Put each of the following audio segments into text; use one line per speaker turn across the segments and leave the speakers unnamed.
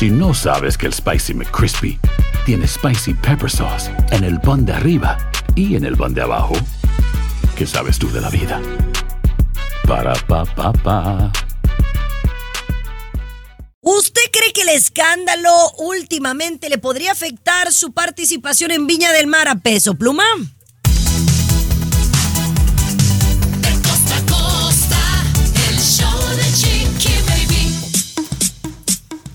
Si no sabes que el Spicy McCrispy tiene Spicy Pepper Sauce en el pan de arriba y en el pan de abajo, ¿qué sabes tú de la vida? Para, pa, pa, pa.
¿Usted cree que el escándalo últimamente le podría afectar su participación en Viña del Mar a peso pluma?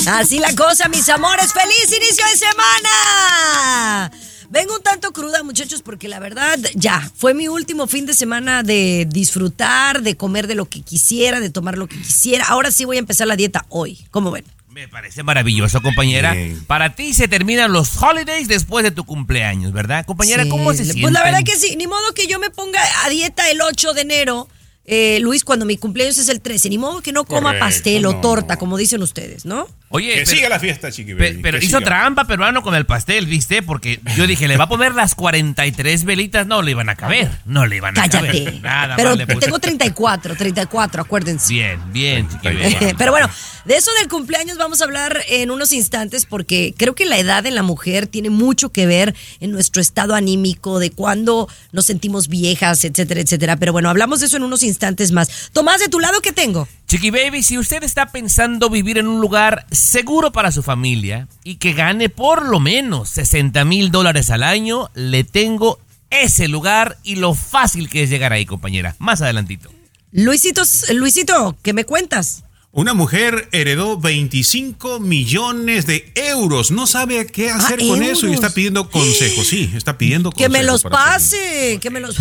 Así la cosa, mis amores. ¡Feliz inicio de semana! Vengo un tanto cruda, muchachos, porque la verdad, ya, fue mi último fin de semana de disfrutar, de comer de lo que quisiera, de tomar lo que quisiera. Ahora sí voy a empezar la dieta hoy. ¿Cómo ven?
Me parece maravilloso, compañera.
Bien.
Para ti se terminan los holidays después de tu cumpleaños, ¿verdad? Compañera,
Sí,
¿cómo se
Pues
sienten?
la verdad que sí, ni modo que yo me ponga a dieta el 8 de enero. eh, Luis, cuando mi cumpleaños es el 13, ni modo que no coma
Correcto,
pastel o
no,
torta,
no.
como dicen ustedes, ¿no?
Oye,
Que
pero,
siga la fiesta, chiqui baby,
pero hizo
siga.
trampa peruano con el pastel, ¿viste? Porque yo dije, le va a poner las 43 velitas. No le iban a caber. No le iban a
Cállate.
caber. Nada
Pero
más le puse.
tengo 34, 34, acuérdense.
Bien, bien, chiqui baby.
Pero bueno, de eso del cumpleaños vamos a hablar en unos instantes porque creo que la edad en la mujer tiene mucho que ver en nuestro estado anímico, de cuándo nos sentimos viejas, etcétera, etcétera. Pero bueno, hablamos de eso en unos instantes más. Tomás, de tu lado, ¿qué tengo?
Chiqui Baby, si usted está pensando vivir en un lugar seguro para su familia y que gane por lo menos 60 mil dólares al año, le tengo ese lugar y lo fácil que es llegar ahí, compañera. Más adelantito.
Luisito, Luisito, ¿qué me cuentas?
Una mujer heredó 25 millones de euros. No sabe qué hacer con eso y está pidiendo consejos. Sí, está pidiendo
Que me
consejos
los pase, que me los...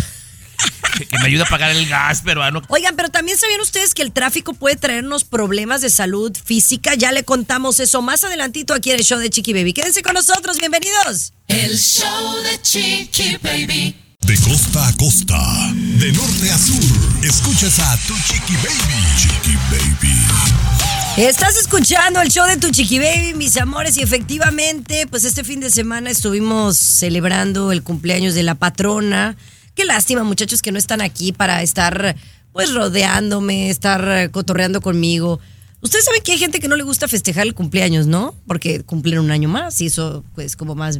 Que, me ayuda a pagar el gas peruano.
Oigan, pero también sabían ustedes que el tráfico puede traernos problemas de salud física. Ya le contamos eso más adelantito aquí en el show de Chiqui Baby. Quédense con nosotros, bienvenidos.
El show de Chiqui Baby.
De costa a costa, de norte a sur, escuchas a tu chiqui baby. Chiqui baby.
Estás escuchando el show de tu Chiqui Baby, mis amores, y efectivamente, pues este fin de semana estuvimos celebrando el cumpleaños de la patrona. Qué lástima, muchachos, que no están aquí para estar, pues, rodeándome, estar eh, cotorreando conmigo. Ustedes saben que hay gente que no le gusta festejar el cumpleaños, ¿no? Porque cumplen un año más y eso, pues, como más,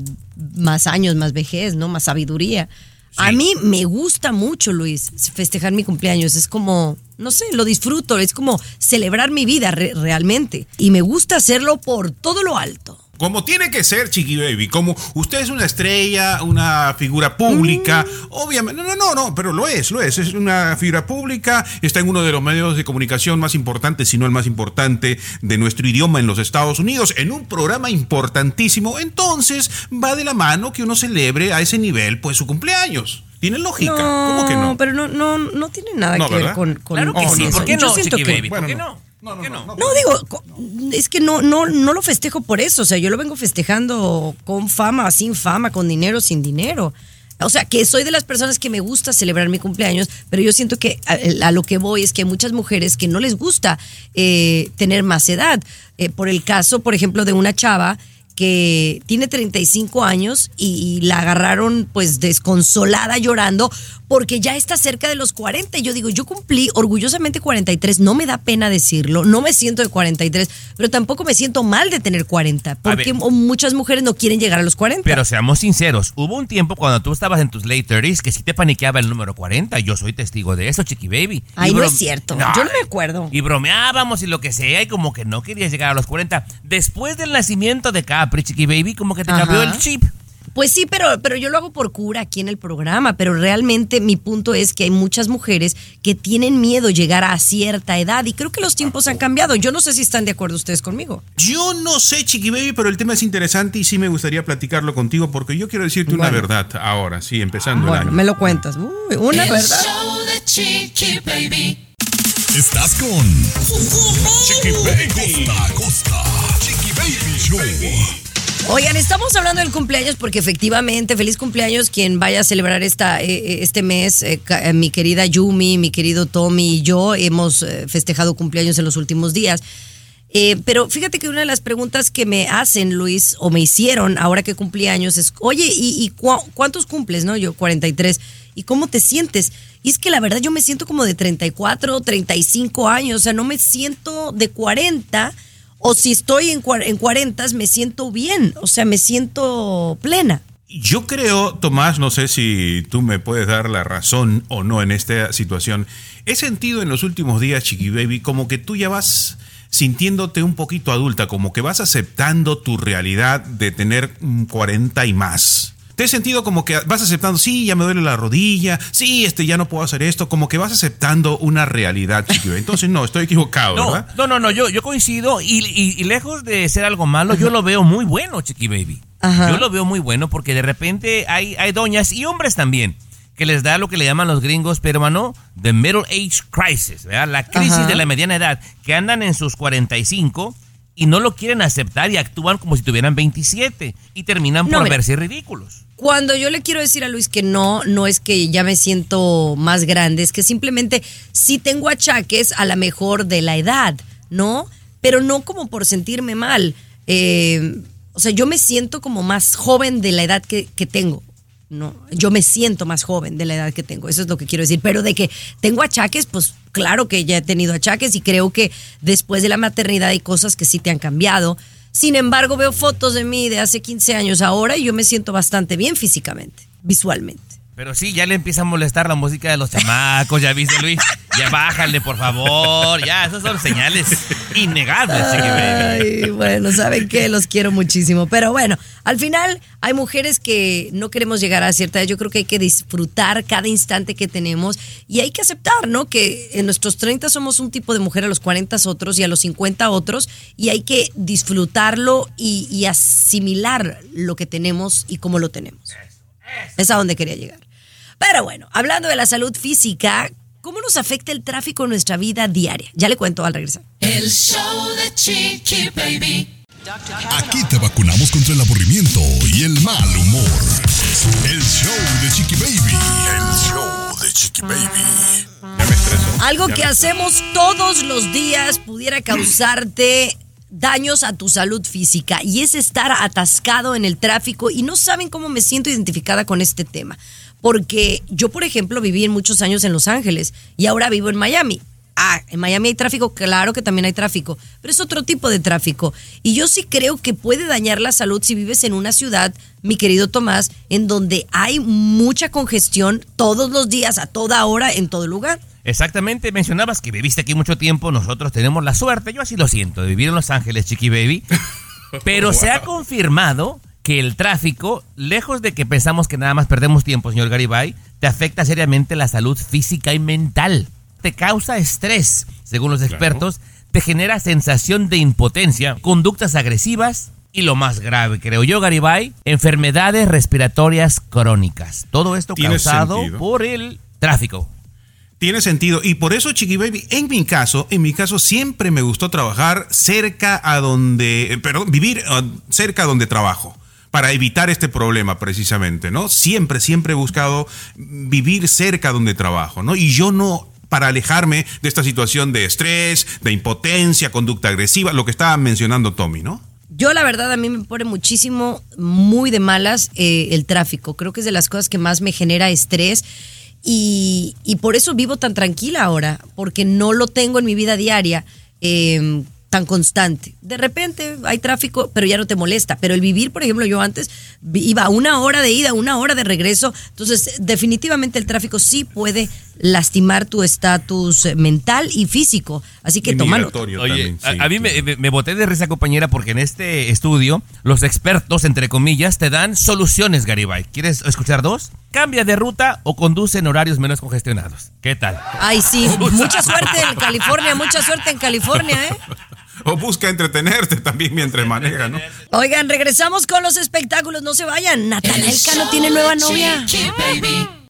más años, más vejez, ¿no? Más sabiduría. A mí me gusta mucho, Luis, festejar mi cumpleaños. Es como, no sé, lo disfruto. Es como celebrar mi vida re- realmente. Y me gusta hacerlo por todo lo alto.
Como tiene que ser, Chiqui Baby. Como usted es una estrella, una figura pública.
Mm.
Obviamente. No, no, no, no, pero lo es, lo es. Es una figura pública. Está en uno de los medios de comunicación más importantes, si no el más importante de nuestro idioma en los Estados Unidos. En un programa importantísimo. Entonces, va de la mano que uno celebre a ese nivel, pues su cumpleaños. Tiene lógica. ¿Cómo que no?
pero no, no, no tiene nada
No,
que ver con, con,
Claro que
con
sí.
eso.
¿Por qué
Yo
no,
siento
Chiqui
que-
Baby? ¿Por qué
no.
No?
No, no,
¿Por qué
no,
no?
No, digo, co- es que no, no, no lo festejo por eso. O sea, yo lo vengo festejando con fama, sin fama, con dinero, sin dinero. O sea, que soy de las personas que me gusta celebrar mi cumpleaños, pero yo siento que a, a lo que voy es que hay muchas mujeres que no les gusta eh, tener más edad. Eh, por el caso, por ejemplo, de una chava que tiene 35 años y, y la agarraron pues desconsolada llorando porque ya está cerca de los 40. Y yo digo, yo cumplí orgullosamente 43, no me da pena decirlo, no me siento de 43, pero tampoco me siento mal de tener 40, porque
ver.
muchas mujeres no quieren llegar a los 40.
Pero seamos sinceros, hubo un tiempo cuando tú estabas en tus late 30s que sí te paniqueaba el número 40. Yo soy testigo de eso, Chiqui Baby.
Ay, no es cierto. Yo no me acuerdo.
Y bromeábamos y lo que sea, y como que no querías llegar a los 40. Después del nacimiento de Capri, Chiqui Baby, como que te cambió el chip.
Pues sí, pero, pero yo lo hago por cura aquí en el programa, pero realmente mi punto es que hay muchas mujeres que tienen miedo llegar a cierta edad y creo que los tiempos han cambiado. Yo no sé si están de acuerdo ustedes conmigo.
Yo no sé, Chiqui Baby, pero el tema es interesante y sí me gustaría platicarlo contigo porque yo quiero decirte una verdad ahora, sí, empezando el
Bueno,
año.
me lo cuentas. Uy, una
El
verdad.
show de Chiqui Baby.
Estás con Chiqui Baby. Costa a costa.
Oigan, estamos hablando del cumpleaños porque efectivamente, feliz cumpleaños quien vaya a celebrar eh, eh, este mes. eh, mi querida Yumi, mi querido Tommy y yo hemos festejado cumpleaños en los últimos días. Pero fíjate que una de las preguntas que me hacen, Luis, o me hicieron ahora que cumplí años es, oye, ¿y, cuántos cumples? no Yo 43. ¿Y cómo te sientes? Y es que la verdad yo me siento como de 34, 35 años, o sea, no me siento de 40 o si estoy en, en 40 me siento bien, o sea, me siento plena.
Yo creo, Tomás, no sé si tú me puedes dar la razón o no en esta situación. He sentido en los últimos días, Chiqui Baby, como que tú ya vas sintiéndote un poquito adulta, como que vas aceptando tu realidad de tener mm, 40 y más. Te he sentido como que vas aceptando, sí, ya me duele la rodilla, sí, este ya no puedo hacer esto, como que vas aceptando una realidad, Chiqui Baby. Entonces, no, estoy equivocado,
No,
¿verdad?
no, no, no, yo, yo coincido y, y- y lejos de ser algo malo, yo lo veo muy bueno, Chiqui Baby.
Ajá.
Yo lo veo muy bueno porque de repente hay, hay doñas y hombres también que les da lo que le llaman los gringos peruano the middle age crisis, ¿verdad? La crisis
Ajá.
de la mediana edad, que andan en sus 45 y no lo quieren aceptar y actúan como si tuvieran 27 y terminan
No,
por verse ridículos.
Cuando yo le quiero decir a Luis que no, no es que ya me siento más grande, es que simplemente sí tengo achaques a la mejor de la edad, ¿no? Pero no como por sentirme mal. Eh, o sea, yo me siento como más joven de la edad que, que tengo. No, yo me siento más joven de la edad que tengo, eso es lo que quiero decir. Pero de que tengo achaques, pues claro que ya he tenido achaques y creo que después de la maternidad hay cosas que sí te han cambiado. Sin embargo, veo fotos de mí de hace 15 años ahora y yo me siento bastante bien físicamente, visualmente.
Pero sí, ya le empieza a molestar la música de los chamacos, ya viste Luis, ya bájale por favor, ya, esas son señales innegables.
Ay, bueno, saben que los quiero muchísimo. Pero bueno, al final hay mujeres que no queremos llegar a cierta edad. Yo creo que hay que disfrutar cada instante que tenemos y hay que aceptar, ¿no? Que en nuestros 30 somos un tipo de mujer, a los 40 otros y a los 50 otros. Y hay que disfrutarlo y, y asimilar lo que tenemos y cómo lo tenemos. Es a donde quería llegar. Pero bueno, hablando de la salud física, ¿cómo nos afecta el tráfico en nuestra vida diaria? Ya le cuento al regresar.
El show de Chiqui Baby.
Aquí te vacunamos contra el aburrimiento y el mal humor. El show de Chiqui Baby. El show de Chiqui Baby.
Ya me estreso.
Algo
Ya
que
me
hacemos todos los días pudiera causarte daños a tu salud física y es estar atascado en el tráfico y no saben cómo me siento identificada con este tema. Porque yo, por ejemplo, viví en muchos años en Los Ángeles y ahora vivo en Miami. Ah, en Miami hay tráfico, claro que también hay tráfico, pero es otro tipo de tráfico. Y yo sí creo que puede dañar la salud si vives en una ciudad, mi querido Tomás, en donde hay mucha congestión todos los días, a toda hora, en todo lugar.
Exactamente, mencionabas que viviste aquí mucho tiempo, nosotros tenemos la suerte, yo así lo siento, de vivir en Los Ángeles, Chiqui Baby, pero se ha confirmado que el tráfico, lejos de que pensamos que nada más perdemos tiempo, señor Garibay, te afecta seriamente la salud física y mental. Te causa estrés, según los expertos, te genera sensación de impotencia, conductas agresivas y lo más grave, creo yo, Garibay, enfermedades respiratorias crónicas. Todo esto causado
sentido.
por el tráfico.
Tiene sentido. Y por eso, Chiqui Baby, en mi caso, en mi caso siempre me gustó trabajar cerca a donde, eh, perdón, vivir ah, cerca a donde trabajo. Para evitar este problema precisamente, ¿no? Siempre, siempre he buscado vivir cerca donde trabajo, ¿no? Y yo no, para alejarme de esta situación de estrés, de impotencia, conducta agresiva, lo que estaba mencionando Tommy, ¿no?
Yo la verdad a mí me pone muchísimo, muy de malas eh, el tráfico. Creo que es de las cosas que más me genera estrés y, y por eso vivo tan tranquila ahora, porque no lo tengo en mi vida diaria eh, tan constante. De repente hay tráfico, pero ya no te molesta. Pero el vivir, por ejemplo, yo antes iba una hora de ida, una hora de regreso. Entonces, definitivamente el tráfico sí puede lastimar tu estatus eh, mental y físico. Así que tómalo.
Oye,
también,
a,
sí,
a mí me,
claro.
me- me boté de risa, compañera, porque en este estudio los expertos, entre comillas, te dan soluciones, Garibay. ¿Quieres escuchar dos? Cambia de ruta o conduce en horarios menos congestionados. ¿Qué tal?
Ay, sí. Mucha suerte en California, mucha suerte en California, ¿eh?
O busca entretenerte también mientras maneja, ¿no?
Oigan, regresamos con los espectáculos, no se vayan. Natanael Cano tiene nueva novia.
Chiqui Baby.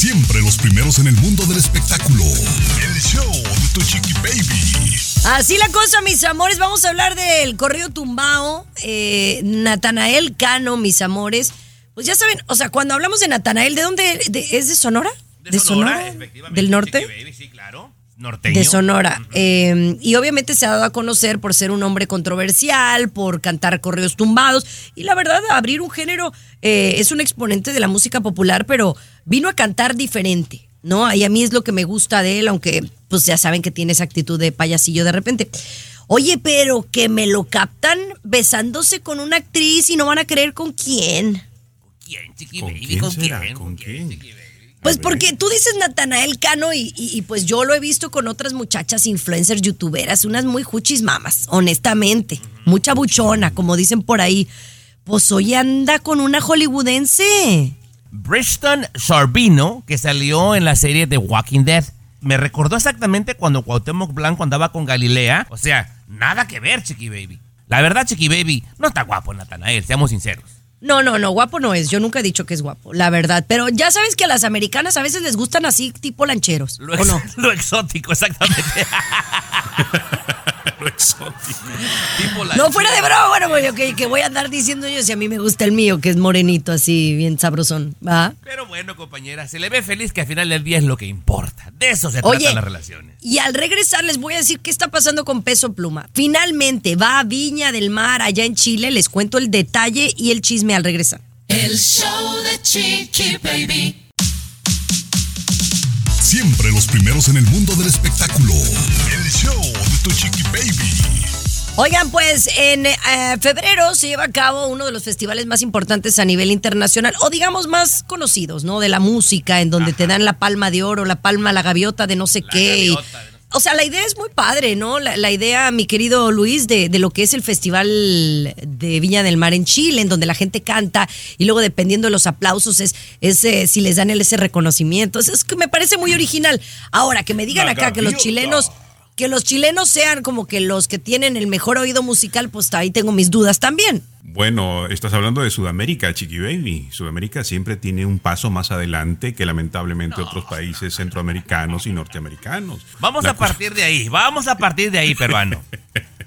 Siempre los primeros en el mundo del espectáculo. El show de tu Chiqui Baby.
Así la cosa, mis amores. Vamos a hablar del correo tumbao. Eh, Natanael Cano, mis amores. Pues ya saben, o sea, cuando hablamos de Natanael, ¿de dónde? de- ¿Es de Sonora?
efectivamente,
¿Del norte?
Chiqui Baby, sí, claro. Norteño.
De Sonora. Eh, y obviamente se ha dado a conocer por ser un hombre controversial, por cantar correos tumbados. Y la verdad, abrir un género eh, es un exponente de la música popular, pero vino a cantar diferente, ¿no? Y a mí es lo que me gusta de él, aunque pues ya saben que tiene esa actitud de payasillo de repente. Oye, pero que me lo captan besándose con una actriz y no van a creer con quién.
¿Quién, Chiqui
¿Con
Baby?
quién
¿Con
será?
quién?
¿Con quién?
Pues porque tú dices Natanael Cano y, y- y pues yo lo he visto con otras muchachas influencers, youtuberas, unas muy juchis mamas, honestamente. Mucha buchona, como dicen por ahí. Pues hoy anda con una hollywoodense.
Briston Sorbino, que salió en la serie The Walking Dead. Me recordó exactamente cuando Cuauhtémoc Blanco andaba con Galilea. O sea, nada que ver, Chiqui Baby. La verdad, Chiqui Baby, no está guapo Natanael, seamos sinceros.
No, no, no, guapo no es. Yo nunca he dicho que es guapo, la verdad. Pero ya sabes que a las americanas a veces les gustan así, tipo lancheros.
Lo,
¿O no?
lo exótico, exactamente. Tipo la
No fuera de broma, bueno, bueno, que, que voy a andar diciendo yo si a mí me gusta el mío, que es morenito, así, bien sabrosón, ¿va?
Pero bueno, compañera, se le ve feliz que al final del día es lo que importa. De eso se
Oye,
tratan las relaciones.
y al regresar les voy a decir qué está pasando con Peso Pluma. Finalmente va a Viña del Mar, allá en Chile. Les cuento el detalle y el chisme al regresar.
El show de Chiqui Baby.
Siempre los primeros en el mundo del espectáculo. El show tu chiqui baby.
Oigan, pues en eh, febrero se lleva a cabo uno de los festivales más importantes a nivel internacional, o digamos más conocidos, ¿no? De la música, en donde te dan la palma de oro, la palma, la gaviota de no sé qué.
gaviota no sé
o sea, la idea es muy padre, ¿no? La, la idea, mi querido Luis, de, de lo que es el Festival de Viña del Mar en Chile, en donde la gente canta y luego dependiendo de los aplausos es, es eh, si les dan el, ese reconocimiento. Eso es que me parece muy original. Ahora, que me digan
La
acá que los chilenos que los chilenos sean como que los que tienen el mejor oído musical, pues ahí tengo mis dudas también.
Bueno, estás hablando de Sudamérica, Chiqui Baby. Sudamérica siempre tiene un paso más adelante que lamentablemente otros países centroamericanos y norteamericanos.
Vamos
La
a partir de ahí, vamos a partir de ahí, peruano.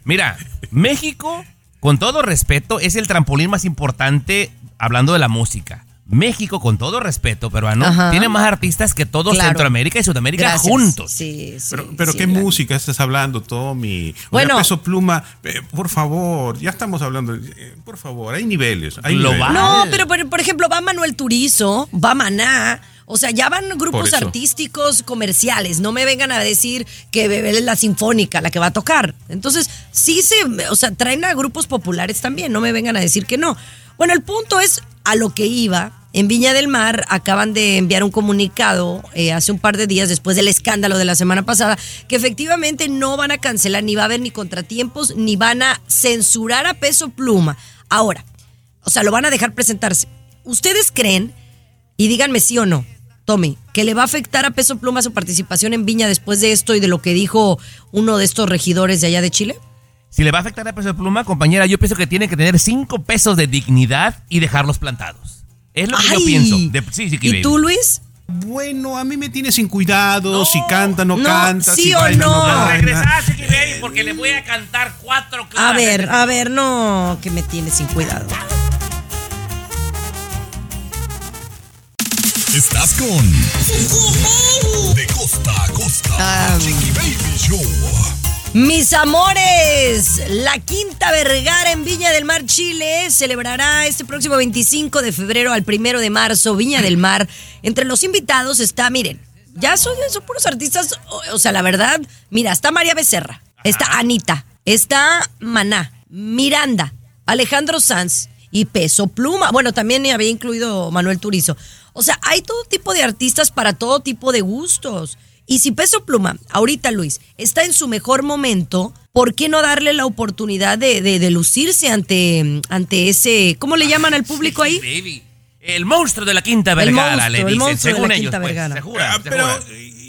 Mira, México, con todo respeto, es el trampolín más importante hablando de la música. México, con todo respeto, peruano,
Ajá.
tiene más artistas que todo
Claro.
Centroamérica y Sudamérica
Gracias.
juntos.
Sí, sí.
Pero, pero
sí,
¿qué música estás hablando, Tommy?
Bueno.
Peso Pluma, eh, por favor, ya estamos hablando, eh, por favor, hay niveles. Hay
Global.
niveles.
No, pero por, por ejemplo, va Manuel Turizo, va Maná. O sea, ya van grupos artísticos comerciales. No me vengan a decir que Bebel es la sinfónica la que va a tocar. Entonces, sí se, o sea, traen a grupos populares también. No me vengan a decir que no. Bueno, el punto es a lo que iba. En Viña del Mar acaban de enviar un comunicado eh, hace un par de días después del escándalo de la semana pasada que efectivamente no van a cancelar ni va a haber ni contratiempos ni van a censurar a Peso Pluma. Ahora, o sea, lo van a dejar presentarse. ¿Ustedes creen, y díganme sí o no, Tommy, que le va a afectar a Peso Pluma su participación en Viña después de esto y de lo que dijo uno de estos regidores de allá de Chile?
Si le va a afectar a peso de pluma, compañera, yo pienso que tiene que tener cinco pesos de dignidad y dejarlos plantados. Es lo que yo pienso. De- sí, sí,
¿Y tú, Luis?
Bueno, a mí me tiene sin cuidado, si canta, no,
no,
canta,
sí
si
o
baila,
no.
no.
Chiqui Baby, porque le voy a cantar cuatro
A ver, a ver, no, que me tiene sin cuidado.
Estás con De costa a costa. Chiqui Baby Show.
Mis amores, la Quinta Vergara en Viña del Mar, Chile, celebrará este próximo 25 de febrero al primero de marzo, Viña del Mar. Entre los invitados está, miren, ya son, son puros artistas, o, o sea, la verdad, mira, está María Becerra, está Anita, está Maná, Miranda, Alejandro Sanz y Peso Pluma. Bueno, también había incluido Manuel Turizo. O sea, hay todo tipo de artistas para todo tipo de gustos. Y si Peso Pluma, ahorita Luis, está en su mejor momento, ¿por qué no darle la oportunidad de, de- de lucirse ante, ante ese, ¿cómo le llaman al público ahí?
Baby. El monstruo de la Quinta Vergara,
monstruo,
le
el
dicen,
monstruo de
según
la
ellos,
Quinta
pues,
Vergara.
se jura,
Ah,
se
pero
jura.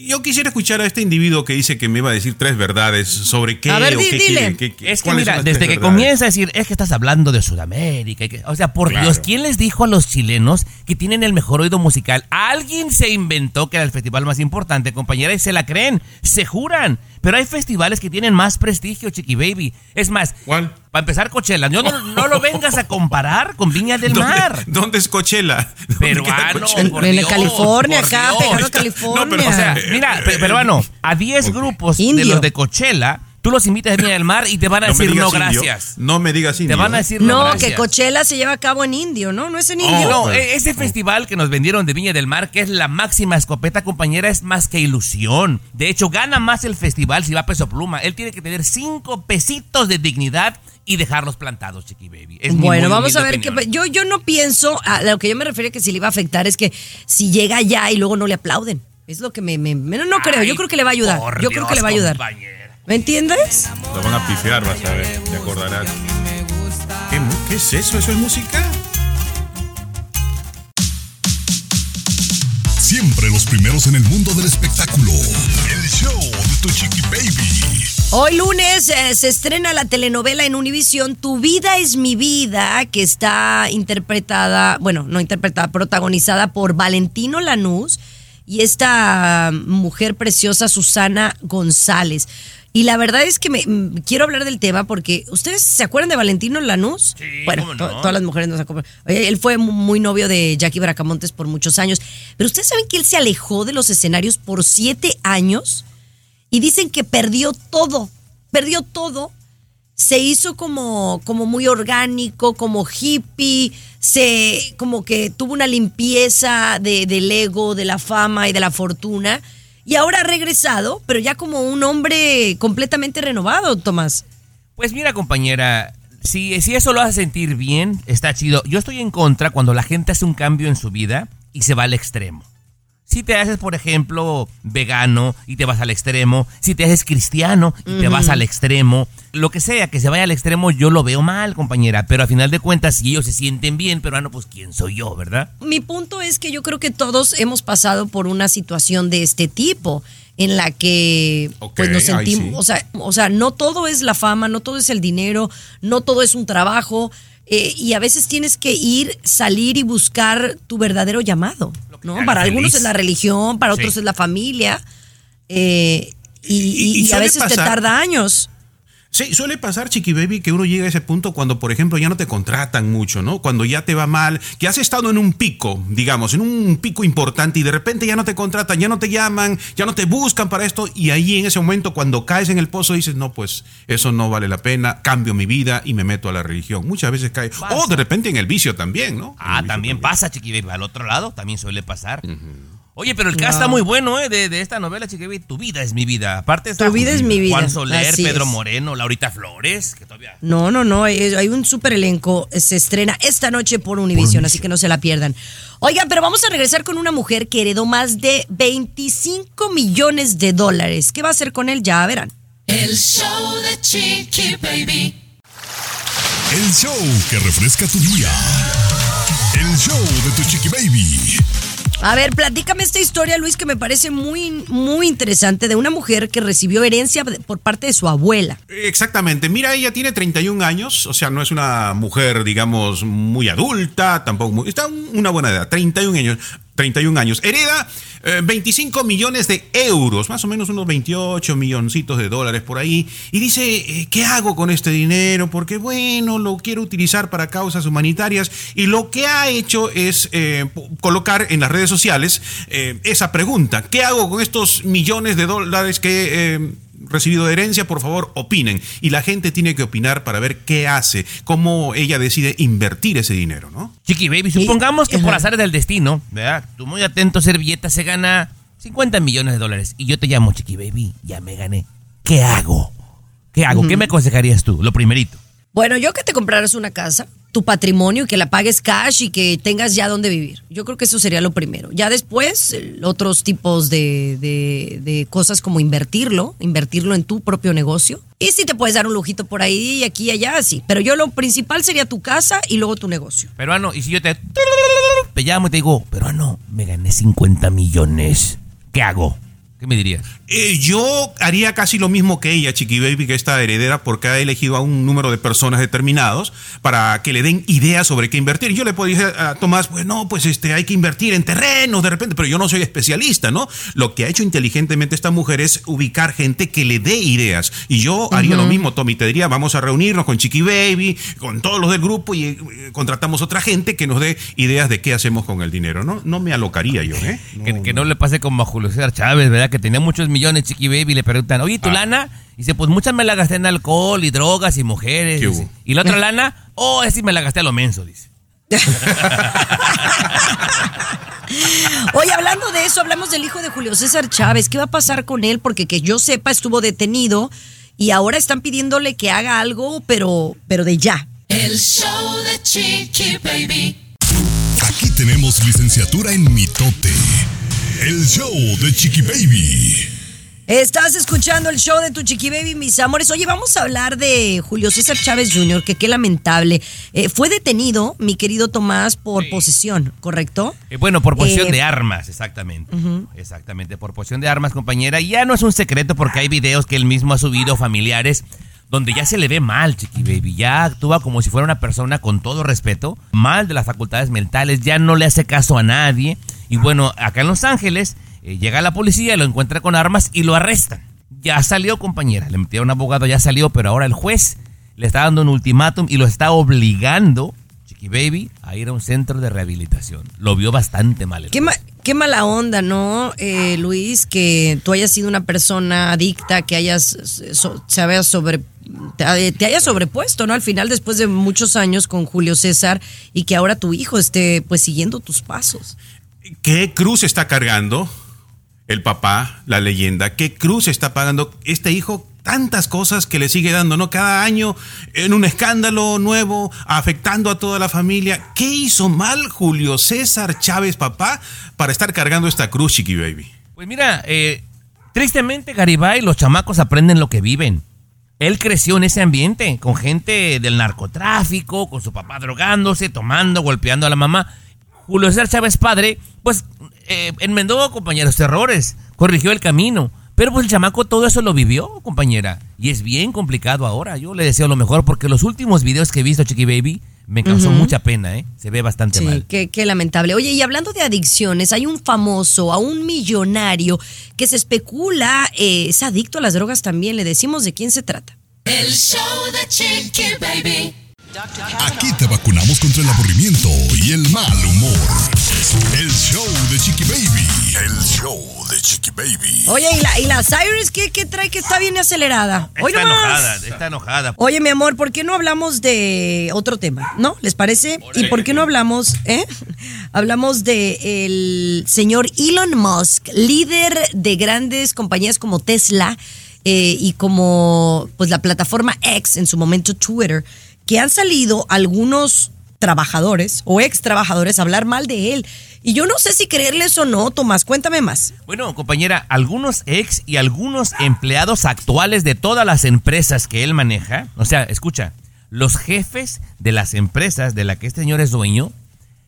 Yo quisiera escuchar a este individuo que dice que me iba a decir tres verdades sobre qué
A ver,
o
di-
qué
dile.
quiere, qué- qué-
Es que mira, desde que
verdades.
comienza a decir, es que estás hablando de Sudamérica. que- o sea, por
Claro.
Dios, ¿quién les dijo a los chilenos que tienen el mejor oído musical? Alguien se inventó que era el festival más importante, compañera, y se la creen, se juran. Pero hay festivales que tienen más prestigio, Chiqui Baby. Es más,
¿Cuál?
para empezar, Coachella, no, no lo vengas a comparar con Viña del
¿Dónde,
Mar.
¿Dónde es Coachella? ¿Dónde
Peruano,
Coachella?
En-
por
en
Dios,
California,
por
acá,
Dios.
pegado a
No, pero,
California.
O sea, mira, pe- peruano, a 10
ok.
grupos de
Indio.
los de Coachella Tú los invitas a Viña del Mar y te van a
No me
decir no
indio.
gracias.
No me digas indio.
Te van a
¿eh?
decir no,
No,
gracias.
que Coachella se lleva a cabo en indio, ¿no? No es en
Oh,
indio.
No,
pues.
e- ese festival que nos vendieron de Viña del Mar, que es la máxima escopeta, compañera, es más que ilusión. De hecho, gana más el festival si va a peso pluma. Él tiene que tener cinco pesitos de dignidad y dejarlos plantados, Chiqui Baby. Es
Bueno, vamos a ver qué.
opinión.
Yo, yo no pienso. A lo que yo me refiero que si le iba a afectar es que si llega allá y luego no le aplauden. Es lo que me. me- me- no, no creo. Yo creo que le va a ayudar. Yo creo que le va a ayudar. ¿Me entiendes?
Lo van a pifiar, vas a ver, te acordarás. ¿Qué, qué es eso? ¿Eso es música?
Siempre los primeros en el mundo del espectáculo. El show de tu chiqui baby.
Hoy lunes eh, se estrena la telenovela en Univisión Tu vida es mi vida, que está interpretada, bueno, no interpretada, protagonizada por Valentino Lanús y esta mujer preciosa Susana González. Y la verdad es que me mm, quiero hablar del tema porque ustedes se acuerdan de Valentino Lanús?
Sí,
bueno,
cómo
to-
no.
todas las mujeres nos acuerdan. Oye, Él fue mu- muy novio de Jackie Bracamontes por muchos años, pero ustedes saben que él se alejó de los escenarios por siete años y dicen que perdió todo, perdió todo. Se hizo como, como muy orgánico, como hippie, se como que tuvo una limpieza de, del ego, de la fama y de la fortuna. Y ahora ha regresado, pero ya como un hombre completamente renovado, Tomás.
Pues mira, compañera, si, si eso lo hace sentir bien, está chido. Yo estoy en contra cuando la gente hace un cambio en su vida y se va al extremo. Si te haces, por ejemplo, vegano y te vas al extremo, si te haces cristiano y te vas al extremo, lo que sea que se vaya al extremo, yo lo veo mal, compañera. Pero a final de cuentas, si ellos se sienten bien, pero ah, no, pues quién soy yo, ¿verdad?
Mi punto es que yo creo que todos hemos pasado por una situación de este tipo en la que pues nos sentimos,
sí.
o sea, o sea, no todo es la fama, no todo es el dinero, no todo es un trabajo eh, y a veces tienes que ir, salir y buscar tu verdadero llamado, ¿no? Para algunos es la religión, para
Sí.
otros es la familia eh, y, y-
Y- y
y a veces te tarda años.
Sí, suele pasar, Chiqui Baby, que uno llega a ese punto cuando, por ejemplo, ya no te contratan mucho, ¿no? Cuando ya te va mal, que has estado en un pico, digamos, en un pico importante y de repente ya no te contratan, ya no te llaman, ya no te buscan para esto y ahí en ese momento cuando caes en el pozo dices, no, pues eso no vale la pena, cambio mi vida y me meto a la religión. Muchas veces cae. O de repente en el vicio también, ¿no?
Ah, también pasa, Chiqui Baby. Al otro lado también suele pasar. Oye, pero el
Wow.
cast está muy bueno, ¿eh? De, de esta novela, Chiqui Baby. Tu vida es mi vida. Aparte está
Tu vida es mi vida.
Juan Soler,
Así
Pedro
es.
Moreno, Laurita Flores, que todavía...
No, no, no, hay, hay un super elenco. Se estrena esta noche por Univision, así que no se la pierdan. Oigan, pero vamos a regresar con una mujer que heredó más de 25 millones de dólares. ¿Qué va a hacer con él? Ya verán.
El show de Chiqui Baby.
El show que refresca tu día. El show de tu chiqui baby.
A ver, platícame esta historia, Luis, que me parece muy, muy interesante, de una mujer que recibió herencia por parte de su abuela.
Exactamente. Mira, ella tiene 31 años, o sea, no es una mujer, digamos, muy adulta, tampoco muy, está un- una buena edad, 31 años. 31 años. Hereda eh, 25 millones de euros, más o menos unos 28 milloncitos de dólares por ahí. Y dice, eh, ¿qué hago con este dinero? Porque bueno, lo quiero utilizar para causas humanitarias. Y lo que ha hecho es eh, colocar en las redes sociales eh, esa pregunta. ¿Qué hago con estos millones de dólares que... recibido de herencia, por favor, opinen. Y la gente tiene que opinar para ver qué hace, cómo ella decide invertir ese dinero, ¿no?
Chiqui Baby, supongamos que
Ajá.
por azar del destino, ¿verdad? Tú muy atento, servilleta, se gana 50 millones de dólares. Y yo te llamo, Chiqui Baby, ya me gané. ¿Qué hago? ¿Qué hago? ¿Qué me aconsejarías tú? Lo primerito.
Bueno, yo que te compraras una casa, tu patrimonio y que la pagues cash y que tengas ya donde vivir. Yo creo que eso sería lo primero. Ya después, otros tipos de, de- cosas como invertirlo, invertirlo en tu propio negocio. Y si te puedes dar un lujito por ahí aquí y allá, sí. Pero yo lo principal sería tu casa y luego tu negocio.
Peruano, y si yo te, te llamo y te digo, peruano, me gané 50 millones. ¿Qué hago? ¿Qué me dirías?
Eh, yo haría casi lo mismo que ella, Chiqui Baby, que esta heredera, porque ha elegido a un número de personas determinados para que le den ideas sobre qué invertir. Yo le podría decir a Tomás, bueno, pues este, hay que invertir en terrenos de repente, pero yo no soy especialista, ¿no? Lo que ha hecho inteligentemente esta mujer es ubicar gente que le dé ideas. Y yo haría lo mismo, Tommy. Te diría, vamos a reunirnos con Chiqui Baby, con todos los del grupo y eh, contratamos otra gente que nos dé ideas de qué hacemos con el dinero, ¿no? No me alocaría yo, ¿eh?
Que, que no le pase como a Julio César Chávez, ¿verdad? Que tenía muchos millones, Chiqui Baby, le preguntan, oye, ¿tu
Ah.
lana? Y dice, pues muchas me la gasté en alcohol y drogas y mujeres.
¿Qué
dice.
hubo?
Y la otra lana, oh, esa sí me la gasté a lo menso, dice.
Oye, hablando de eso, hablamos del hijo de Julio César Chávez. ¿Qué va a pasar con él? Porque que yo sepa, estuvo detenido y ahora están pidiéndole que haga algo, pero, pero de ya.
El show de Chiqui Baby.
Aquí tenemos licenciatura en mitote. El show de Chiqui Baby.
Estás escuchando el show de tu chiqui baby, mis amores. Oye, vamos a hablar de Julio César Chávez Jr., que qué lamentable. Eh, fue detenido, mi querido Tomás, por posesión, ¿correcto?
Eh, bueno, por posesión
Eh,
de armas, exactamente. Exactamente, por posesión de armas, compañera. Y Ya no es un secreto porque hay videos que él mismo ha subido familiares donde ya se le ve mal, Chiqui Baby. Ya actúa como si fuera una persona con todo respeto, mal de las facultades mentales, ya no le hace caso a nadie. Y bueno, acá en Los Ángeles eh, llega la policía, lo encuentra con armas y lo arrestan. Ya salió, compañera. Le metieron un abogado, ya salió, pero ahora el juez le está dando un ultimátum y lo está obligando, Chiqui Baby, a ir a un centro de rehabilitación. Lo vio bastante mal. el
Qué, ma- qué mala onda, ¿no, eh, Luis? Que tú hayas sido una persona adicta, que hayas, so- se sobre, te, te hayas sobrepuesto, ¿no? Al final, después de muchos años con Julio César y que ahora tu hijo esté, pues, siguiendo tus pasos.
¿Qué cruz está cargando el papá, la leyenda? ¿Qué cruz está pagando este hijo? Tantas cosas que le sigue dando, ¿no? Cada año en un escándalo nuevo, afectando a toda la familia. ¿Qué hizo mal Julio César Chávez, papá, para estar cargando esta cruz, Chiqui Baby?
Pues mira, eh, tristemente Garibay, los chamacos aprenden lo que viven. Él creció en ese ambiente, con gente del narcotráfico, con su papá drogándose, tomando, golpeando a la mamá. Julio César Chávez padre, pues eh, enmendó, compañeros, errores, corrigió el camino. Pero pues el chamaco todo eso lo vivió, compañera. Y es bien complicado ahora. Yo le deseo lo mejor porque los últimos videos que he visto, Chiqui Baby, me causó mucha pena, ¿eh? Se ve bastante
Sí,
mal.
qué, qué lamentable. Oye, y hablando de adicciones, hay un famoso, a un millonario que se especula eh, es adicto a las drogas también. Le decimos de quién se trata.
El show de Chiqui Baby.
Aquí te vacunamos contra el aburrimiento y el mal humor. El show de Chiqui Baby. El show de Chiqui Baby.
Oye, ¿y la, y la Cyrus qué, qué trae que está bien acelerada? Hoy
Está
nomás.
enojada, está enojada.
Oye, mi amor, ¿por qué no hablamos de otro tema? ¿No? ¿Les parece? ¿Y por qué no hablamos, eh? Hablamos de el señor Elon Musk, líder de grandes compañías como Tesla eh, y como pues la plataforma X, en su momento Twitter, que han salido algunos trabajadores o ex trabajadores a hablar mal de él. Y yo no sé si creerles o no, Tomás, cuéntame más.
Bueno, compañera, algunos ex y algunos empleados actuales de todas las empresas que él maneja, o sea, escucha, los jefes de las empresas de la que este señor es dueño,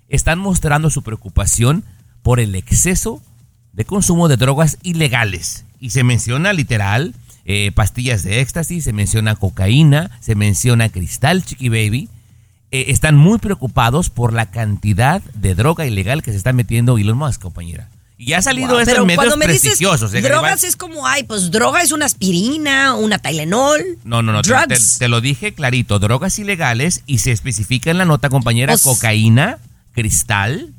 están mostrando su preocupación por el exceso de consumo de drogas ilegales. Y se menciona literal eh, pastillas de éxtasis, se menciona cocaína, se menciona cristal, chiqui baby. Eh, están muy preocupados por la cantidad de droga ilegal que se está metiendo Elon Musk, compañera. Y ha salido
Wow,
estos
pero
medios
cuando me dices
prestigiosos. ¿eh,
drogas es como, ay, pues droga es una aspirina, una Tylenol.
No, no, no, te,
Drugs.
te- te lo dije clarito, drogas ilegales y se especifica en la nota, compañera,
Pues-
cocaína, cristal,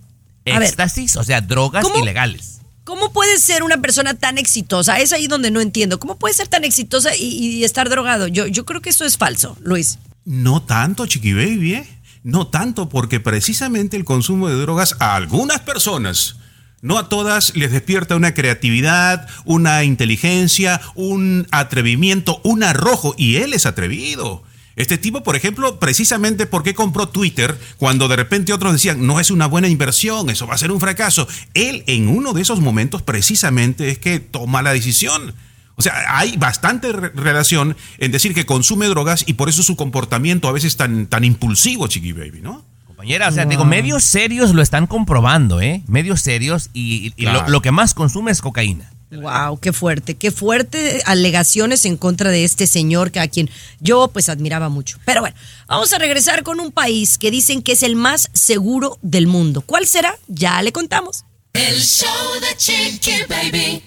ver,
éxtasis, o sea, drogas
¿cómo?
ilegales.
¿Cómo puede ser una persona tan exitosa? Es ahí donde no entiendo. ¿Cómo puede ser tan exitosa y, estar drogado? Yo, yo creo que eso es falso, Luis.
No tanto, Chiqui Baby, ¿eh? No tanto, porque precisamente el consumo de drogas a algunas personas, no a todas, les despierta una creatividad, una inteligencia, un atrevimiento, un arrojo, y él es atrevido. Este tipo, por ejemplo, precisamente porque compró Twitter, cuando de repente otros decían, no es una buena inversión, eso va a ser un fracaso. Él en uno de esos momentos precisamente es que toma la decisión. O sea, hay bastante re- relación en decir que consume drogas y por eso su comportamiento a veces tan, tan impulsivo, Chiqui Baby, ¿no?
Compañera, o sea, digo, medios serios lo están comprobando, ¿eh? Medios serios y, y lo-
Claro.
lo, que más consume es cocaína.
Wow, qué fuerte, qué fuerte alegaciones en contra de este señor que a quien yo pues admiraba mucho. Pero bueno, vamos a regresar con un país que dicen que es el más seguro del mundo. ¿Cuál será? Ya le contamos.
El show de Chiqui Baby.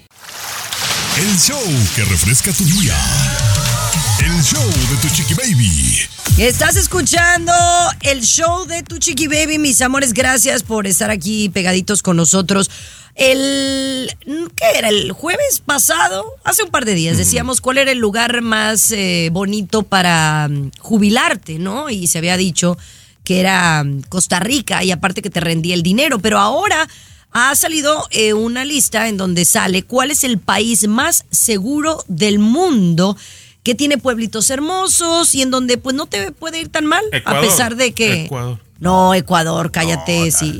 El show que refresca tu día. El show de tu Chiqui Baby.
Estás escuchando el show de Tu Chiqui Baby, mis amores. Gracias por estar aquí pegaditos con nosotros. El, ¿qué era? El jueves pasado, hace un par de días, decíamos cuál era el lugar más eh, bonito para mm, jubilarte, ¿no? Y se había dicho que era mm, Costa Rica y aparte que te rendía el dinero, pero ahora ha salido eh, una lista en donde sale cuál es el país más seguro del mundo que tiene pueblitos hermosos y en donde pues no te puede ir tan mal
Ecuador.
a pesar de que
Ecuador.
no Ecuador cállate
No,
sí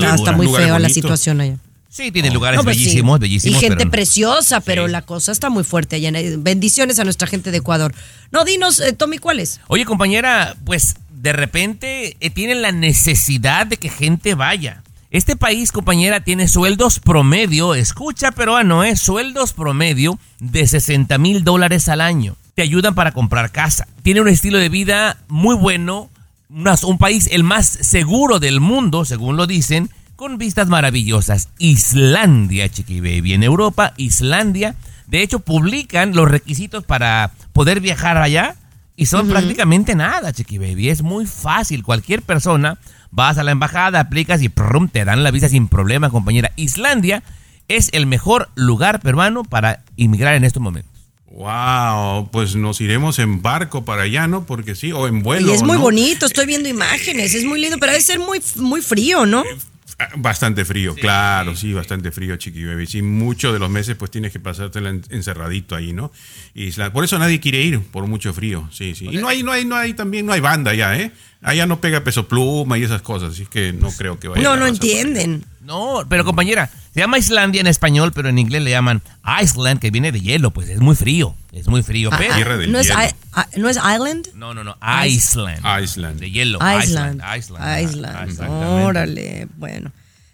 no está, muy feo la situación allá
Sí, tiene lugares
No, pues sí.
bellísimos, bellísimos.
y gente
pero-
preciosa pero
Sí.
la cosa está muy fuerte allá bendiciones a nuestra gente de Ecuador no dinos eh, Tommy cuál es
Oye, compañera, pues de repente eh, tienen la necesidad de que gente vaya. Este país, compañera, tiene sueldos promedio, escucha peruano, ¿eh? Sueldos promedio de 60 mil dólares al año. Te ayudan para comprar casa. Tiene un estilo de vida muy bueno, un país el más seguro del mundo, según lo dicen, con vistas maravillosas. Islandia, chiqui baby. En Europa, Islandia. De hecho, publican los requisitos para poder viajar allá y son prácticamente nada, chiqui baby. Es muy fácil. Cualquier persona, vas a la embajada, aplicas y prum, te dan la visa sin problema, compañera. Islandia es el mejor lugar peruano para inmigrar en estos momentos.
Wow, pues nos iremos en barco para allá, ¿no? Porque sí, o en vuelo.
y es muy
¿no?
bonito estoy viendo imágenes es muy lindo pero debe ser muy muy frío ¿no?
Bastante frío, claro, sí, bastante frío, chiqui baby. Sí, muchos de los meses pues tienes que pasártela en- encerradito ahí, ¿no? Y la- por eso nadie quiere ir, por mucho frío, sí, sí. Y no hay, no hay, no hay, también no hay banda ya, ¿eh? Allá no pega peso pluma y esas cosas, así que no creo que vaya.
no no entienden
No, pero compañera, se llama Islandia en español, pero en inglés le llaman Iceland, que viene de hielo, pues es muy frío, es muy frío, pero...
Tierra del
no es. I- I- no es Island
No, no, no, Iceland.
Iceland.
De hielo.
Island.
Iceland.
Island.
Exactamente.
Órale. Bueno.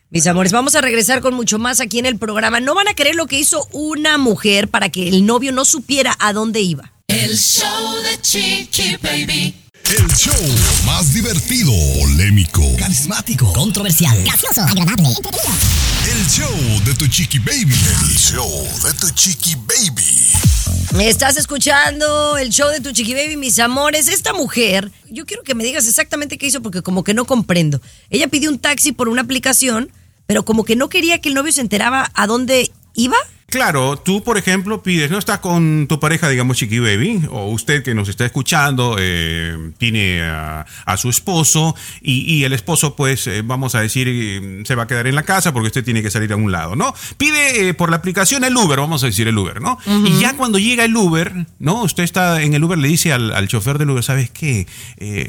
Mis amores, vamos a regresar con mucho más aquí en el programa. No van a creer lo que hizo una mujer para que el novio no supiera a dónde iba.
El show de Chiqui Baby.
El show más divertido, polémico,
carismático, controversial,
gracioso, agradable,
el show de tu chiqui baby. El show de tu chiqui baby.
Estás escuchando el show de tu chiqui baby, mis amores. Esta mujer, yo quiero que me digas exactamente qué hizo porque como que no comprendo. Ella pidió un taxi por una aplicación, pero como que no quería que el novio se enteraba a dónde iba.
Claro, tú, por ejemplo, pides, no estás con tu pareja, digamos, Chiqui Baby, o usted que nos está escuchando, eh, tiene a, a su esposo, y, y el esposo, pues, eh, vamos a decir, eh, se va a quedar en la casa porque usted tiene que salir a un lado, ¿no? Pide por la aplicación el Uber, vamos a decir el Uber, ¿no? Y ya cuando llega el Uber, ¿no? Usted está en el Uber, le dice al, al chofer del Uber, ¿sabes qué?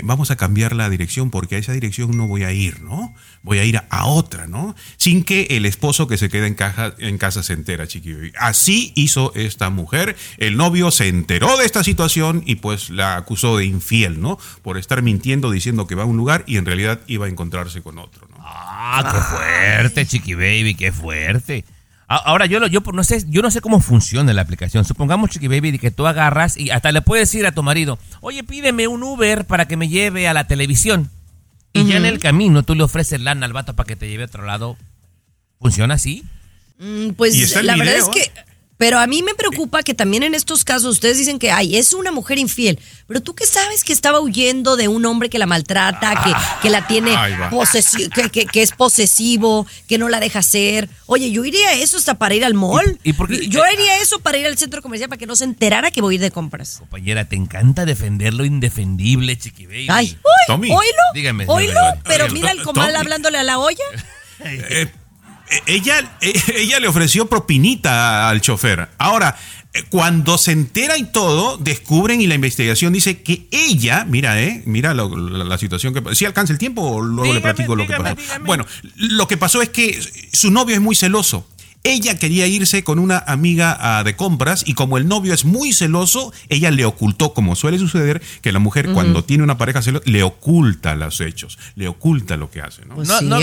Vamos a cambiar la dirección porque a esa dirección no voy a ir, ¿no? Voy a ir a, a otra, ¿no? Sin que el esposo que se queda en, caja, en casa se entera, chiqui Así hizo esta mujer. El novio se enteró de esta situación y pues la acusó de infiel, ¿no? Por estar mintiendo diciendo que va a un lugar y en realidad iba a encontrarse con otro, ¿no?
Ah, qué fuerte, chiqui baby, qué fuerte. Ahora yo, lo- yo no sé, yo no sé cómo funciona la aplicación. Supongamos, chiqui baby, de que tú agarras y hasta le puedes decir a tu marido, oye, pídeme un Uber para que me lleve a la televisión. Y ya en el camino tú le ofreces lana al vato para que te lleve a otro lado. ¿Funciona así?
Mm, Pues
Y está el
la verdad es que. Pero a mí me preocupa que también en estos casos ustedes dicen que ay, es una mujer infiel. Pero tú qué sabes que estaba huyendo de un hombre que la maltrata, que, que la tiene que, que- que es posesivo, que no la deja hacer. Oye, yo iría a eso hasta para ir al mall.
¿Y- y por qué?
Yo iría a eso para ir al centro comercial para que no se enterara que voy a ir de compras.
Compañera, te encanta defender lo indefendible, chiqui baby.
Ay, uy,
Tommy.
oílo,
Dígame,
oílo, pero mira el comal
Tommy.
hablándole a la olla.
Eh, eh, ella, eh, ella le ofreció propinita al chofer. Ahora, eh, cuando se entera y todo, descubren y la investigación dice que ella, mira, eh, mira la, la situación que si alcanza el tiempo o luego le platico lo que pasó.
dígame.
Bueno, lo que pasó es que su novio es muy celoso. Ella quería irse con una amiga ah, de compras y como el novio es muy celoso, ella le ocultó, como suele suceder, que la mujer cuando tiene una pareja celosa, le oculta los hechos, le oculta lo que hace, ¿no?
Pues
No,
sí,
no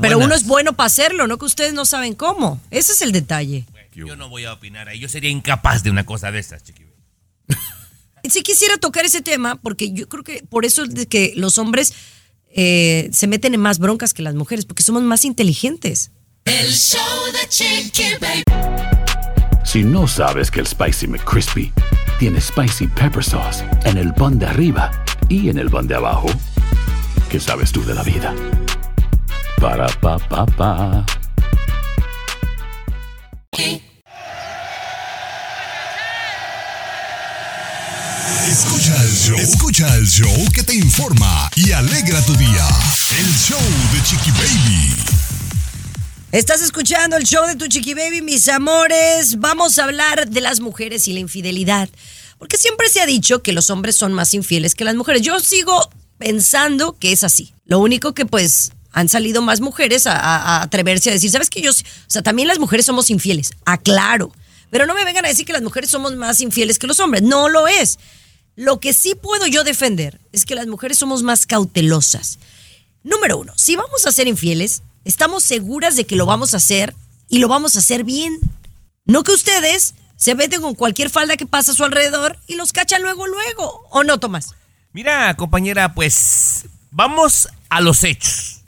pero, uno es bueno para hacerlo, no que ustedes no saben cómo. Ese es el detalle.
Yo no voy a opinar ahí. Yo sería incapaz de una cosa de esas, chiqui baby.
Sí quisiera tocar ese tema porque yo creo que por eso es de que los hombres eh, se meten en más broncas que las mujeres, porque somos más inteligentes.
El show de Chiqui Baby.
Si no sabes que el Spicy McCrispy tiene Spicy Pepper Sauce en el pan de arriba y en el pan de abajo, ¿qué sabes tú de la vida? Para, pa, pa.
Escucha el show. Escucha el show que te informa y alegra tu día. El show de Chiqui Baby
Estás escuchando el show de tu chiqui baby, mis amores. Vamos a hablar de las mujeres y la infidelidad. Porque siempre se ha dicho que los hombres son más infieles que las mujeres. Yo sigo pensando que es así. Lo único que pues han salido más mujeres a, atreverse a decir, ¿sabes qué? Yo, o sea, también las mujeres somos infieles. Aclaro. Pero no me vengan a decir que las mujeres somos más infieles que los hombres. No lo es. Lo que sí puedo yo defender es que las mujeres somos más cautelosas. Número uno, si vamos a ser infieles, estamos seguras de que lo vamos a hacer y lo vamos a hacer bien. No que ustedes se meten con cualquier falda que pasa a su alrededor y los cachan luego, luego. ¿O no, Tomás?
Mira, compañera, pues vamos a los hechos.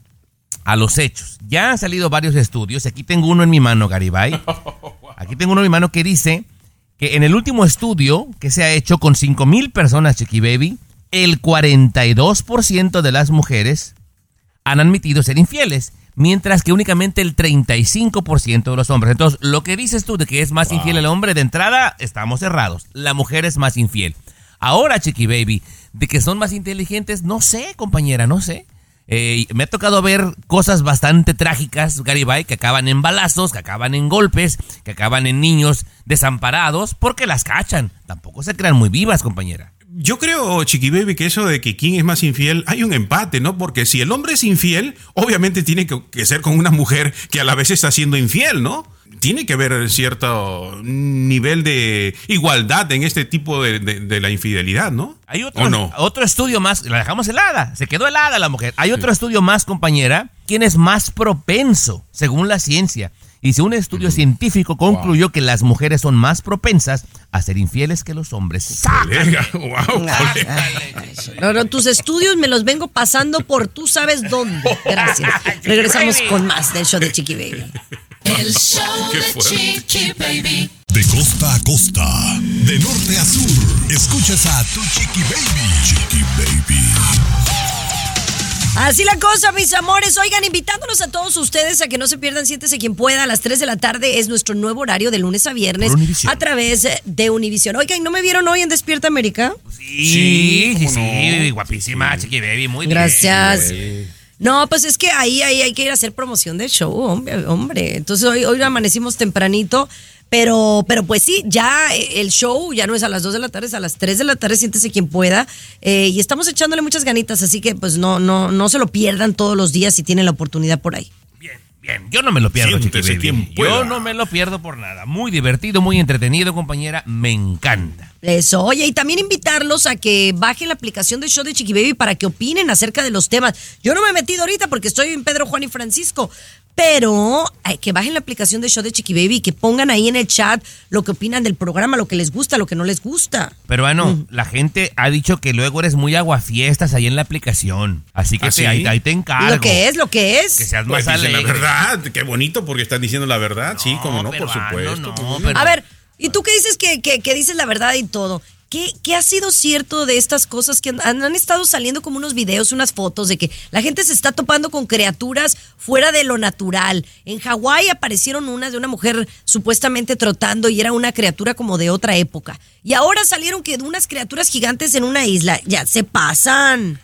A los hechos. Ya han salido varios estudios. Aquí tengo uno en mi mano, Garibay. Aquí tengo uno en mi mano que dice que en el último estudio que se ha hecho con 5 mil personas, Chiqui Baby, el 42% de las mujeres han admitido ser infieles, mientras que únicamente el 35% de los hombres. Entonces, lo que dices tú de que es más infiel el hombre, de entrada, estamos cerrados. La mujer es más infiel. Ahora, Chiqui Baby, de que son más inteligentes, no sé, compañera, no sé. Eh, me ha tocado ver cosas bastante trágicas, Garibay, que acaban en balazos, que acaban en golpes, que acaban en niños desamparados, porque las cachan. Tampoco se crean muy vivas, compañera.
Yo creo, Chiqui Baby, que eso de que quién es más infiel, hay un empate, ¿no? Porque si el hombre es infiel, obviamente tiene que, que ser con una mujer que a la vez está siendo infiel, ¿no? Tiene que haber cierto nivel de igualdad en este tipo de, de- de la infidelidad, ¿no?
Hay otro,
¿O no?
otro estudio más, la dejamos helada, se quedó helada la mujer. Hay otro estudio más, compañera, quién es más propenso, según la ciencia. Y si un estudio científico concluyó que las mujeres son más propensas a ser infieles que los hombres.
Wow, colega.
No, no, tus estudios me los vengo pasando por tú sabes dónde. Gracias. Regresamos con más del show de Chiqui Baby.
El show de. Chiqui Baby.
De costa a costa, de norte a sur, escuchas a tu Chiqui Baby. Chiqui Baby.
Así la cosa, mis amores. Oigan, invitándolos a todos ustedes a que no se pierdan Siéntese quien pueda. A las 3 de la tarde es nuestro nuevo horario de lunes a viernes a través de Univisión. Oigan, ¿no me vieron hoy en Despierta América?
Sí, sí,
¿cómo
sí,
no?
guapísima, chiqui baby, muy bien.
Gracias. No, pues es que ahí, ahí hay que ir a hacer promoción del show, hombre. hombre. Entonces hoy, hoy amanecimos tempranito, pero, pero pues sí, ya eh, el show ya no es a las 2 de la tarde, es a las 3 de la tarde, siéntese quien pueda. Eh, y estamos echándole muchas ganitas, así que pues no, no, no se lo pierdan todos los días si tienen la oportunidad por ahí.
Bien, bien. Yo no me lo pierdo, chiqui
Siéntese quien
Yo
pueda.
no me lo pierdo por nada. Muy divertido, muy entretenido, compañera. Me encanta.
Eso, oye, y también invitarlos a que bajen la aplicación de show de Chiqui Baby para que opinen acerca de los temas. Yo no me he metido ahorita porque estoy en Pedro, Juan y Francisco, pero ay, que bajen la aplicación de show de Chiqui Baby y que pongan ahí en el chat lo que opinan del programa, lo que les gusta, lo que no les gusta.
Pero bueno, la gente ha dicho que luego eres muy aguafiestas ahí en la aplicación. Así que
¿Ah, sí?
ahí, ahí te encargo.
Lo que es, lo que es.
Que seas
Pues
más
dicen la
alegre.
verdad, qué bonito porque están diciendo la verdad, sí, como no, por supuesto.
no, pero-
A ver, ¿y tú qué dices que, que- que dices la verdad y todo? ¿Qué, qué ha sido cierto de estas cosas que han, han estado saliendo como unos videos, unas fotos de que la gente se está topando con criaturas fuera de lo natural? En Hawái aparecieron unas de una mujer supuestamente trotando y era una criatura como de otra época. Y ahora salieron que unas criaturas gigantes en una isla. Ya se pasan.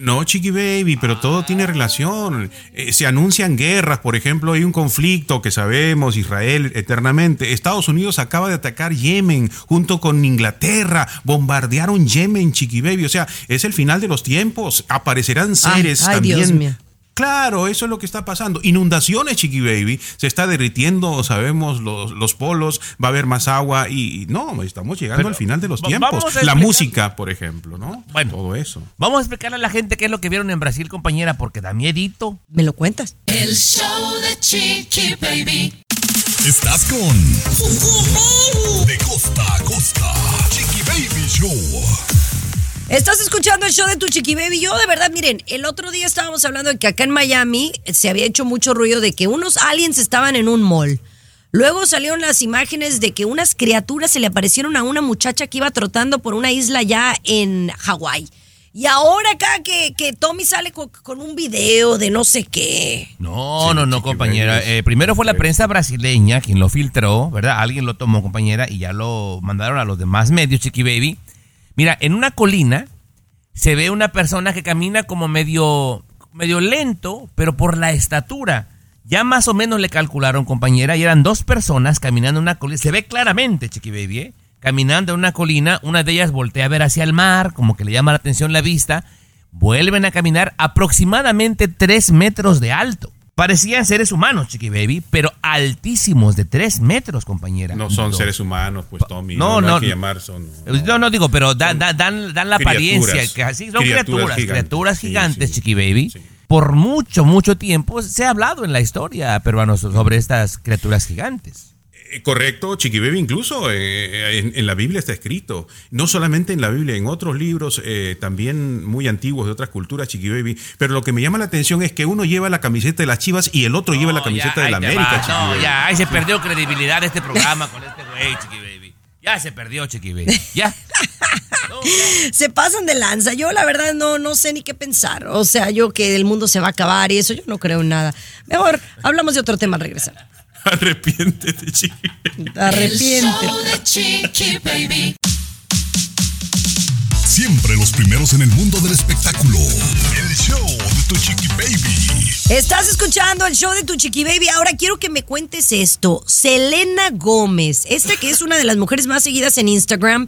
No, Chiqui Baby, pero todo tiene relación. Eh, se anuncian guerras, por ejemplo, hay un conflicto que sabemos, Israel eternamente. Estados Unidos acaba de atacar Yemen junto con Inglaterra, bombardearon Yemen, Chiqui Baby. O sea, es el final de los tiempos. Aparecerán seres
ay,
también. Claro, eso es lo que está pasando. Inundaciones, Chiqui Baby. Se está derritiendo, sabemos, los, los polos. Va a haber más agua y, y no, estamos llegando
Pero
al final de los tiempos. La música, por ejemplo, ¿no?
Bueno.
Todo eso.
Vamos a explicarle a la gente qué es lo que vieron en Brasil, compañera, porque da miedito.
¿Me lo cuentas?
El show de Chiqui Baby.
Estás con De costa a costa, Chiqui Baby Show.
Estás escuchando el show de tu chiqui baby. Yo, de verdad, miren, el otro día estábamos hablando de que acá en Miami se había hecho mucho ruido de que unos aliens estaban en un mall. Luego salieron las imágenes de que unas criaturas se le aparecieron a una muchacha que iba trotando por una isla ya en Hawái. Y ahora acá que, que Tommy sale con, con un video de no sé qué.
No,
Sí,
no, no, compañera. Eh, primero fue la prensa brasileña quien lo filtró, ¿verdad? Alguien lo tomó, compañera, y ya lo mandaron a los demás medios, Chiqui Baby. Mira, en una colina se ve una persona que camina como medio, medio lento, pero por la estatura. Ya más o menos le calcularon, compañera, y eran dos personas caminando en una colina. Se ve claramente, Chiqui Baby, ¿eh? caminando en una colina. Una de ellas voltea a ver hacia el mar, como que le llama la atención la vista. Vuelven a caminar aproximadamente tres metros de alto. Parecían seres humanos, Chiqui Baby, pero altísimos, de tres metros, compañera.
No son seres humanos, pues Tommy.
No,
No,
no.
hay que llamar, son.
No, no digo, pero dan, dan, dan, dan la apariencia. Que así son
Criaturas
criaturas,
gigantes.
criaturas
Sí,
gigantes,
sí.
Chiqui Baby.
Sí.
Por mucho, mucho tiempo se ha hablado en la historia peruana sobre estas criaturas gigantes.
Eh, Correcto, Chiqui Baby, incluso eh, en, en la Biblia está escrito. No solamente en la Biblia, en otros libros eh, también muy antiguos de otras culturas, Chiqui Baby. Pero lo que me llama la atención es que uno lleva la camiseta de las Chivas y el otro lleva la camiseta
ya,
de la América,
No,
Baby.
ya, ahí se perdió credibilidad de este programa con este güey, Chiqui Baby. Ya se perdió, Chiqui Baby. Ya. No, ya.
Se pasan de lanza. Yo la verdad no, no sé ni qué pensar. O sea, yo que el mundo se va a acabar y eso, yo no creo en nada. Mejor hablamos de otro tema al regresar.
Arrepiéntete, Chiqui
de Chiqui Baby.
Siempre los primeros en el mundo del espectáculo. El show de tu chiqui baby.
Estás escuchando el show de tu chiqui baby. Ahora quiero que me cuentes esto. Selena Gómez, esta que es una de las mujeres más seguidas en Instagram,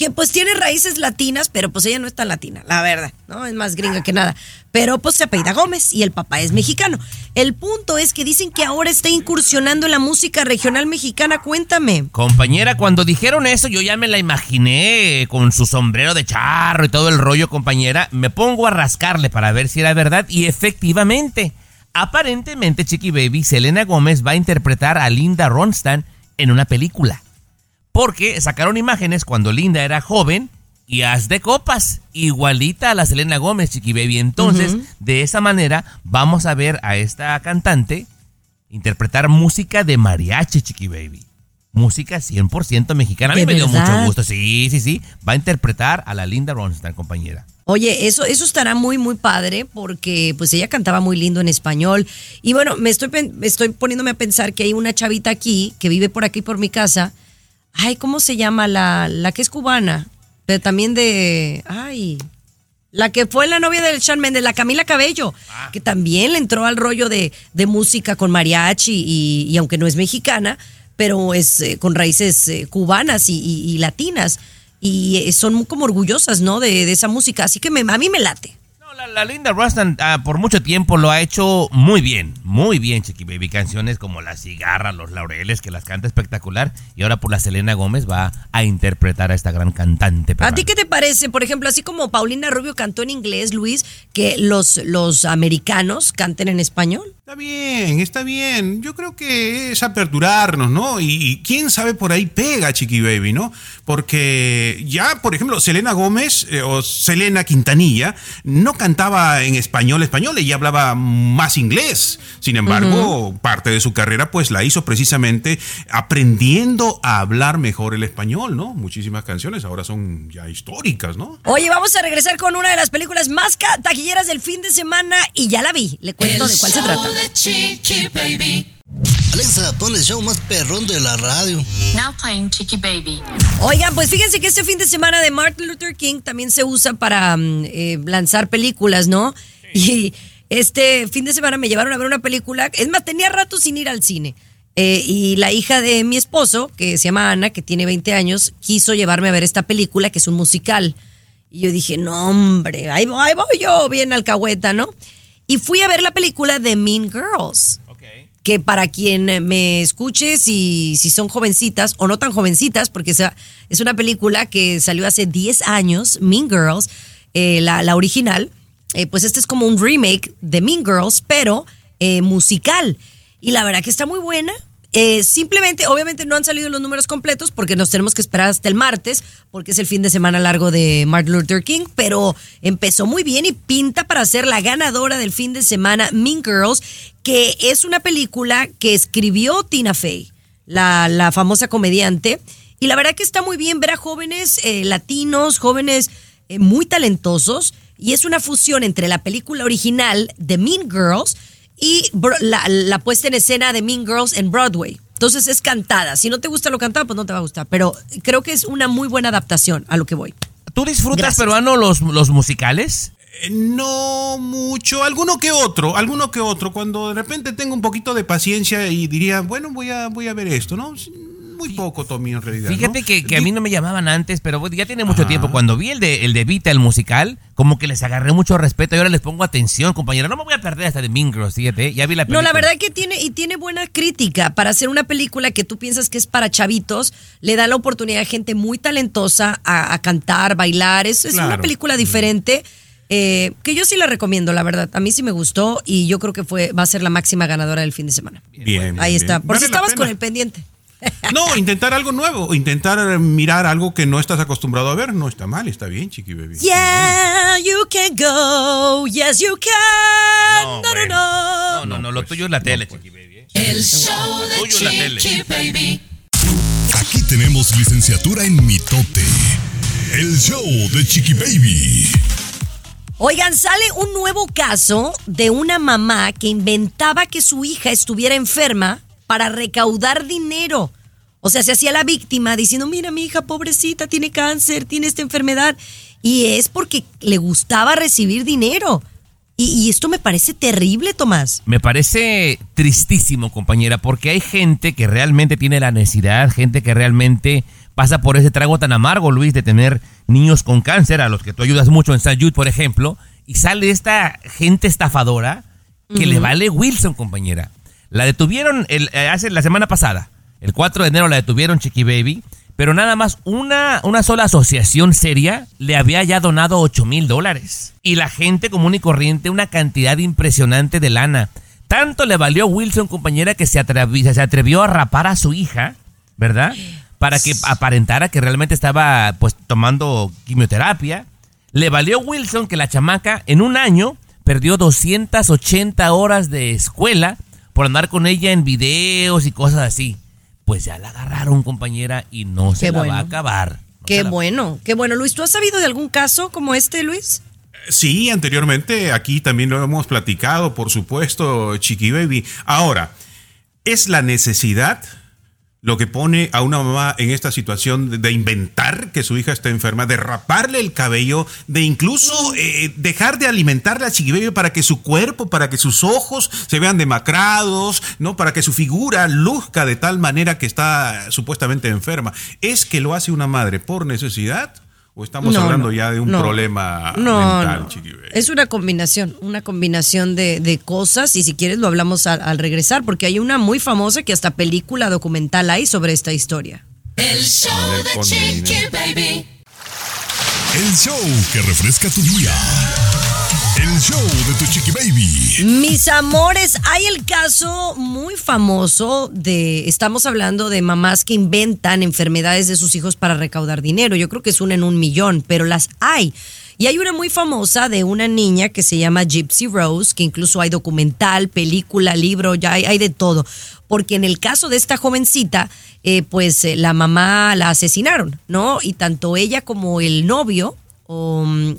que pues tiene raíces latinas, pero pues ella no es tan latina, la verdad, ¿no? Es más gringa que nada. Pero pues se apellida Gómez y el papá es mexicano. El punto es que dicen que ahora está incursionando en la música regional mexicana. Cuéntame.
Compañera, cuando dijeron eso, yo ya me la imaginé con su sombrero de charro y todo el rollo, compañera. Me pongo a rascarle para ver si era verdad y efectivamente, aparentemente, Chiqui Baby, Selena Gómez va a interpretar a Linda Ronstadt en una película. Porque sacaron imágenes cuando Linda era joven y haz de copas, igualita a la Selena Gómez, Chiqui Baby. Entonces, de esa manera, vamos a ver a esta cantante interpretar música de mariachi, Chiqui Baby. Música 100% mexicana. A mí
¿De
me dio mucho gusto. Sí, sí, sí. Va a interpretar a la Linda Ronstadt, compañera.
Oye, eso, eso estará muy, muy padre porque pues ella cantaba muy lindo en español. Y bueno, me estoy, me estoy poniéndome a pensar que hay una chavita aquí que vive por aquí, por mi casa. Ay, ¿cómo se llama? La, la que es cubana, pero también de... Ay, la que fue la novia del Shawn Mendes, la Camila Cabello, que también le entró al rollo de, de música con mariachi y, y aunque no es mexicana, pero es eh, con raíces eh, cubanas y, y- y latinas. Y eh, son como orgullosas, ¿no? De, de esa música. Así que me, a mí me late.
La, la Linda Ronstadt ah, por mucho tiempo lo ha hecho muy bien, muy bien, Chiqui Baby. Canciones como La Cigarra, Los Laureles, que las canta espectacular. Y ahora por la Selena Gómez va a interpretar a esta gran cantante.
¿A ti qué te parece? Por ejemplo, así como Paulina Rubio cantó en inglés, Luis, que los, los americanos canten en español.
Está bien, está bien. Yo creo que es aperturarnos, ¿no? Y, y quién sabe por ahí pega Chiqui Baby, ¿no? Porque ya, por ejemplo, Selena Gómez eh, o Selena Quintanilla no cantaba en español español, ella hablaba más inglés. Sin embargo, parte de su carrera pues la hizo precisamente aprendiendo a hablar mejor el español, ¿no? Muchísimas canciones ahora son ya históricas, ¿no?
Oye, vamos a regresar con una de las películas más taquilleras del fin de semana y ya la vi. Le cuento
El
de cuál se trata.
Alexa, pon el show más perrón de la radio.
Now playing Chicky Baby.
Oigan, pues fíjense que este fin de semana de Martin Luther King también se usa para mm, eh, lanzar películas, ¿no? Y este fin de semana me llevaron a ver una película. Es más, tenía rato sin ir al cine. Eh, y la hija de mi esposo, que se llama Ana, que tiene 20 años, quiso llevarme a ver esta película, que es un musical. Y yo dije, no, hombre, ahí voy, ahí voy yo, bien alcahueta, ¿no? Y fui a ver la película de Mean Girls que para quien me escuche, si, si son jovencitas o no tan jovencitas, porque es una película que salió hace 10 años, Mean Girls, eh, la, la original, eh, pues este es como un remake de Mean Girls, pero eh, musical. Y la verdad que está muy buena. Eh, simplemente, obviamente no han salido los números completos porque nos tenemos que esperar hasta el martes, porque es el fin de semana largo de Martin Luther King, pero empezó muy bien y pinta para ser la ganadora del fin de semana Mean Girls, que es una película que escribió Tina Fey, la, la famosa comediante, y la verdad que está muy bien ver a jóvenes eh, latinos, jóvenes eh, muy talentosos, y es una fusión entre la película original de Mean Girls, y bro- la, la puesta en escena de Mean Girls en Broadway. Entonces es cantada. Si no te gusta lo cantado, pues no te va a gustar. Pero creo que es una muy buena adaptación a lo que voy.
¿Tú disfrutas,
Gracias.
peruano, los, los musicales?
Eh, No mucho, alguno que otro, alguno que otro. Cuando de repente tengo un poquito de paciencia y diría, bueno, voy a, voy a ver esto, ¿no? Muy poco, Tommy, en realidad.
Fíjate
¿no?
que, que a mí no me llamaban antes, pero ya tiene mucho
Ajá.
tiempo. Cuando vi el de, el de Vita, el musical, como que les agarré mucho respeto y ahora les pongo atención, compañera. No me voy a perder hasta de Mean Girls, fíjate. Ya vi la
No,
película.
la verdad que tiene, y tiene buena crítica. Para hacer una película que tú piensas que es para chavitos, le da la oportunidad a gente muy talentosa a, a cantar, bailar. Es, es una película diferente. eh, que yo sí la recomiendo, la verdad. A mí sí me gustó y yo creo que fue, va a ser la máxima ganadora del fin de semana.
Bien.
Ahí
bien,
está.
bien.
Por si
Vale
estabas
pena.
con el pendiente.
No, intentar algo nuevo, intentar eh, mirar algo que no estás acostumbrado a ver, no está mal, está bien, chiqui baby.
Yeah, you can go. Yes, you can. No, no,
bueno.
no.
No, no, no, lo tuyo es la tele, chiqui baby. ¿eh?
El show de
Tuyo la tele.
Chiqui Baby.
Aquí tenemos licenciatura en mitote. El show de Chiqui Baby.
Oigan, sale un nuevo caso de una mamá que inventaba que su hija estuviera enferma para recaudar dinero. O sea, se hacía la víctima diciendo, mira, mi hija pobrecita tiene cáncer, tiene esta enfermedad. Y es porque le gustaba recibir dinero. Y, y esto me parece terrible, Tomás.
Me parece tristísimo, compañera, porque hay gente que realmente tiene la necesidad, gente que realmente pasa por ese trago tan amargo, Luis, de tener niños con cáncer, a los que tú ayudas mucho en San Jude, por ejemplo, y sale esta gente estafadora que le vale Wilson, compañera. La detuvieron eh, hace la semana pasada, el 4 de enero la detuvieron, Chiqui Baby, pero nada más una, una sola asociación seria le había ya donado 8 mil dólares. Y la gente común y corriente una cantidad impresionante de lana. Tanto le valió a Wilson, compañera, que se atrevió, se atrevió a rapar a su hija, ¿verdad? Para que aparentara que realmente estaba pues tomando quimioterapia. Le valió Wilson que la chamaca en un año perdió 280 horas de escuela por andar con ella en videos y cosas así. Pues ya la agarraron, compañera, y no se la va a acabar. No
Qué
la-
bueno, qué bueno. Luis, ¿tú has sabido de algún caso como este, Luis?
Sí, anteriormente aquí también lo hemos platicado, por supuesto, Chiqui Baby. Ahora, ¿es la necesidad lo que pone a una mamá en esta situación de, inventar que su hija está enferma, de raparle el cabello, de incluso eh, dejar de alimentarle a Chiqui Baby para que su cuerpo, para que sus ojos se vean demacrados, ¿no? Para que su figura luzca de tal manera que está supuestamente enferma? ¿Es que lo hace una madre por necesidad? ¿O estamos
No,
hablando
no,
ya de un
no.
problema
No,
mental,
no.
Chiqui Baby?
Es una combinación, una combinación de, de cosas y si quieres lo hablamos al, al regresar porque hay una muy famosa que hasta película documental hay sobre esta historia.
El show
ver,
de Chiqui. Baby.
El show que refresca tu día. El show de tu Chiqui Baby.
Mis amores, hay el caso muy famoso de, estamos hablando de mamás que inventan enfermedades de sus hijos para recaudar dinero. Yo creo que es una en un millón, pero las hay. Y hay una muy famosa de una niña que se llama Gypsy Rose, que incluso hay documental, película, libro, ya hay, hay de todo. Porque en el caso de esta jovencita, eh, pues eh, la mamá la asesinaron, ¿no? Y tanto ella como el novio, o, mm,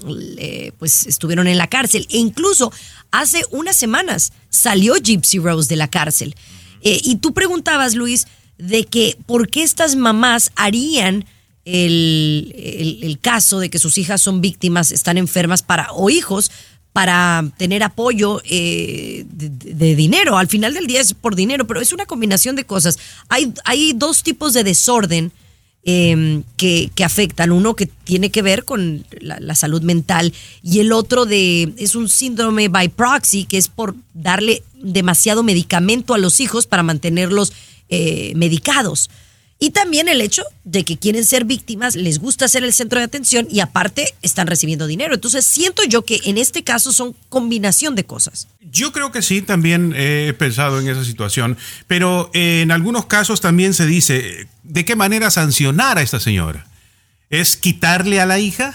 pues estuvieron en la cárcel. E incluso hace unas semanas salió Gypsy Rose de la cárcel. Eh, y tú preguntabas, Luis, de que por qué estas mamás harían el, el- el caso de que sus hijas son víctimas, están enfermas para, o hijos, para tener apoyo eh, de, de dinero. Al final del día es por dinero, pero es una combinación de cosas. Hay, hay dos tipos de desorden eh, que, que afectan. Uno que tiene que ver con la, salud mental y el otro de es un síndrome by proxy, que es por darle demasiado medicamento a los hijos para mantenerlos eh, medicados. Y también el hecho de que quieren ser víctimas, les gusta ser el centro de atención y aparte están recibiendo dinero. Entonces siento yo que en este caso son combinación de cosas.
Yo creo que sí, también he pensado en esa situación, pero eh, en algunos casos también se dice, ¿de qué manera sancionar a esta señora? ¿Es quitarle a la hija?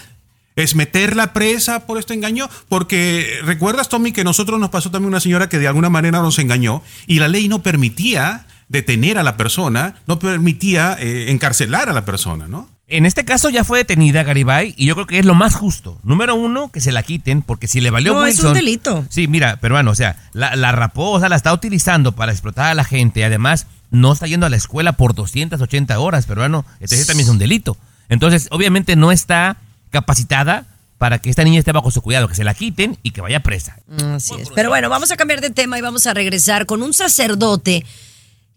¿Es meterla presa por este engaño? Porque recuerdas, Tommy, que nosotros nos pasó también una señora que de alguna manera nos engañó y la ley no permitía detener a la persona, no permitía eh, encarcelar a la persona, ¿no?
En este caso ya fue detenida Garibay y yo creo que es lo más justo. Número uno, que se la quiten porque si le valió
No, es un delito.
Sí, mira, peruano, o sea, la, la rapó, o sea, la está utilizando para explotar a la gente y además no está yendo a la escuela por 280 horas, peruano. Entonces también es un delito. Entonces, obviamente no está capacitada para que esta niña esté bajo su cuidado, que se la quiten y que vaya presa.
Así es. Pero bueno, vamos a cambiar de tema y vamos a regresar con un sacerdote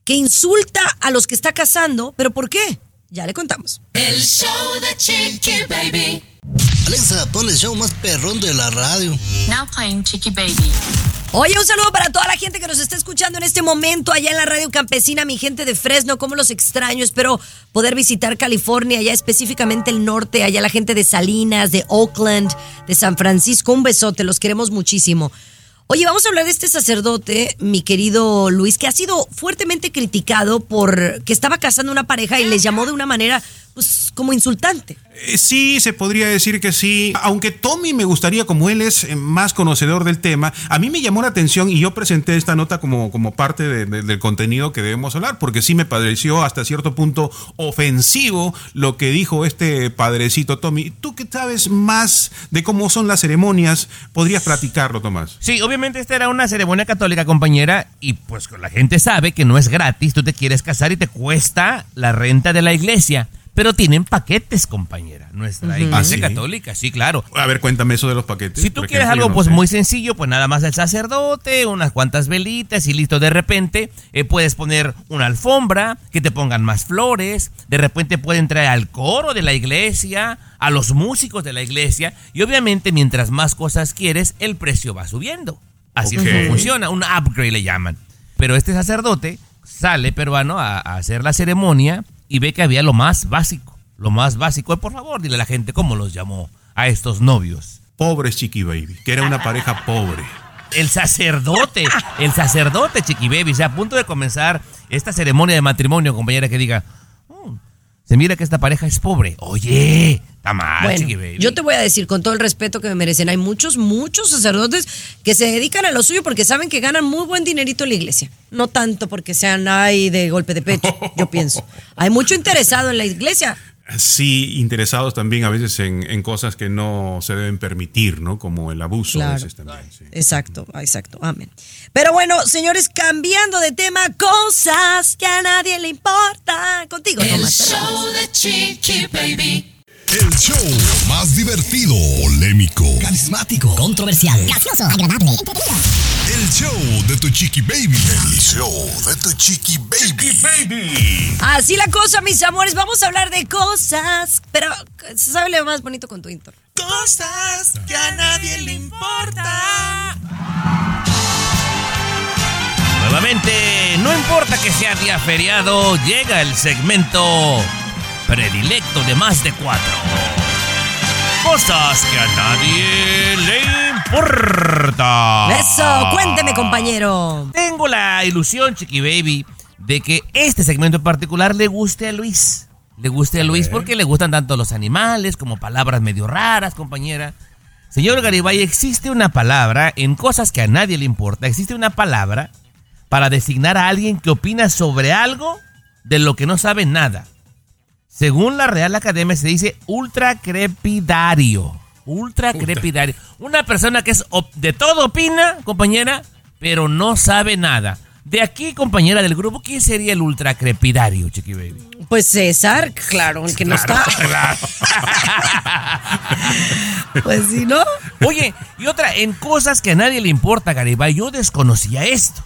que insulta a los que está casando. ¿Pero por qué? Ya le contamos.
El show de Chiqui Baby.
Alexa, pon el show más perrón de la radio.
Now playing Chicky Baby.
Oye, un saludo para toda la gente que nos está escuchando en este momento allá en la radio campesina, mi gente de Fresno, cómo los extraño. Espero poder visitar California, allá específicamente el norte, allá la gente de Salinas, de Oakland, de San Francisco. Un besote, los queremos muchísimo. Oye, vamos a hablar de este sacerdote, mi querido Luis, que ha sido fuertemente criticado por que estaba casando una pareja y les llamó de una manera, pues, como insultante.
Eh, Sí, se podría decir que sí. Aunque Tommy me gustaría, como él es eh, más conocedor del tema, a mí me llamó la atención y yo presenté esta nota como, como parte de- de- del contenido que debemos hablar, porque sí me pareció hasta cierto punto ofensivo lo que dijo este padrecito Tommy. Tú que sabes más de cómo son las ceremonias, podrías platicarlo, Tomás.
Sí, obviamente esta era una ceremonia católica, compañera, y pues la gente sabe que no es gratis, tú te quieres casar y te cuesta la renta de la iglesia, pero tienen paquetes, compañera, nuestra iglesia
¿Ah, sí?
católica, sí, claro.
A ver, cuéntame eso de los paquetes.
Si tú quieres
ejemplo,
algo
no
pues
sé.
muy sencillo, pues nada más el sacerdote, unas cuantas velitas y listo. De repente eh, puedes poner una alfombra, que te pongan más flores, de repente pueden traer al coro de la iglesia, a los músicos de la iglesia y obviamente mientras más cosas quieres, el precio va subiendo. Así es como funciona, un upgrade le llaman. Pero este sacerdote sale peruano a, a hacer la ceremonia y ve que había lo más básico, lo más básico. Por favor, dile a la gente cómo los llamó a estos novios.
Pobres Chiqui Baby, que era una pareja pobre.
El sacerdote, el sacerdote, Chiqui Baby, o sea, a punto de comenzar esta ceremonia de matrimonio, compañera, que diga, "Mm, se mira que esta pareja es pobre. Oye, está mal,
Bueno,
Chiqui Baby.
yo te voy a decir con todo el respeto que me merecen, hay muchos, muchos sacerdotes que se dedican a lo suyo porque saben que ganan muy buen dinerito en la iglesia. No tanto porque sean ahí de golpe de pecho, yo pienso. Hay mucho interesado en la iglesia.
Sí, interesados también a veces en, en cosas que no se deben permitir, ¿no? Como el abuso a veces también. sí.
Exacto, exacto, amén. Pero bueno, señores, cambiando de tema, cosas que a nadie le importan. Contigo,
El show de Chiqui Baby.
El show más divertido, polémico,
Carismático. Controversial.
gracioso, agradable,
el show de tu chiqui baby. El show de tu chiqui baby.
Así la cosa, mis amores, vamos a hablar de cosas, pero se sabe lo más bonito con tu intro.
Cosas que a nadie le importa. Nuevamente, no importa que sea día feriado, llega el segmento predilecto de más de cuatro. Cosas que a nadie le importa.
Eso, cuénteme, compañero.
Tengo la ilusión, Chiqui Baby, de que este segmento en particular le guste a Luis. Le guste a Luis porque le gustan tanto los animales como palabras medio raras, compañera. Señor Garibay, existe una palabra en cosas que a nadie le importa. Existe una palabra para designar a alguien que opina sobre algo de lo que no sabe nada. Según la Real Academia se dice ultracrepidario. Ultracrepidario. Una persona que es de todo opina, compañera, pero no sabe nada. De aquí, compañera del grupo, ¿quién sería el ultracrepidario, Chiqui Baby?
Pues César, claro, el que no está. Pues sí, ¿no?
Oye, y otra, en cosas que a nadie le importa, Garibay, yo desconocía esto.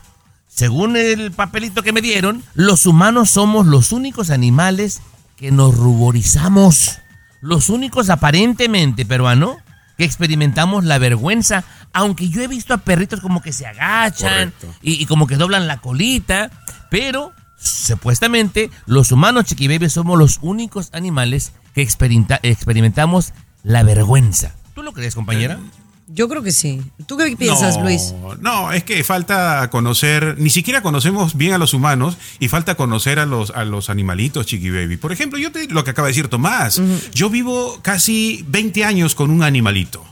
Según el papelito que me dieron, los humanos somos los únicos animales que nos ruborizamos. Los únicos aparentemente, peruano, que experimentamos la vergüenza. Aunque yo he visto a perritos como que se agachan y, y como que doblan la colita. Pero, supuestamente, los humanos, chiquibebes, somos los únicos animales que experimenta- experimentamos la vergüenza. ¿Tú lo crees, compañera?
Yo creo que sí. ¿Tú qué piensas,
no,
Luis?
No, es que falta conocer, ni siquiera conocemos bien a los humanos y falta conocer a los, a los animalitos, Chiqui Baby. Por ejemplo, yo te, lo que acaba de decir Tomás, yo vivo casi 20 años con un animalito.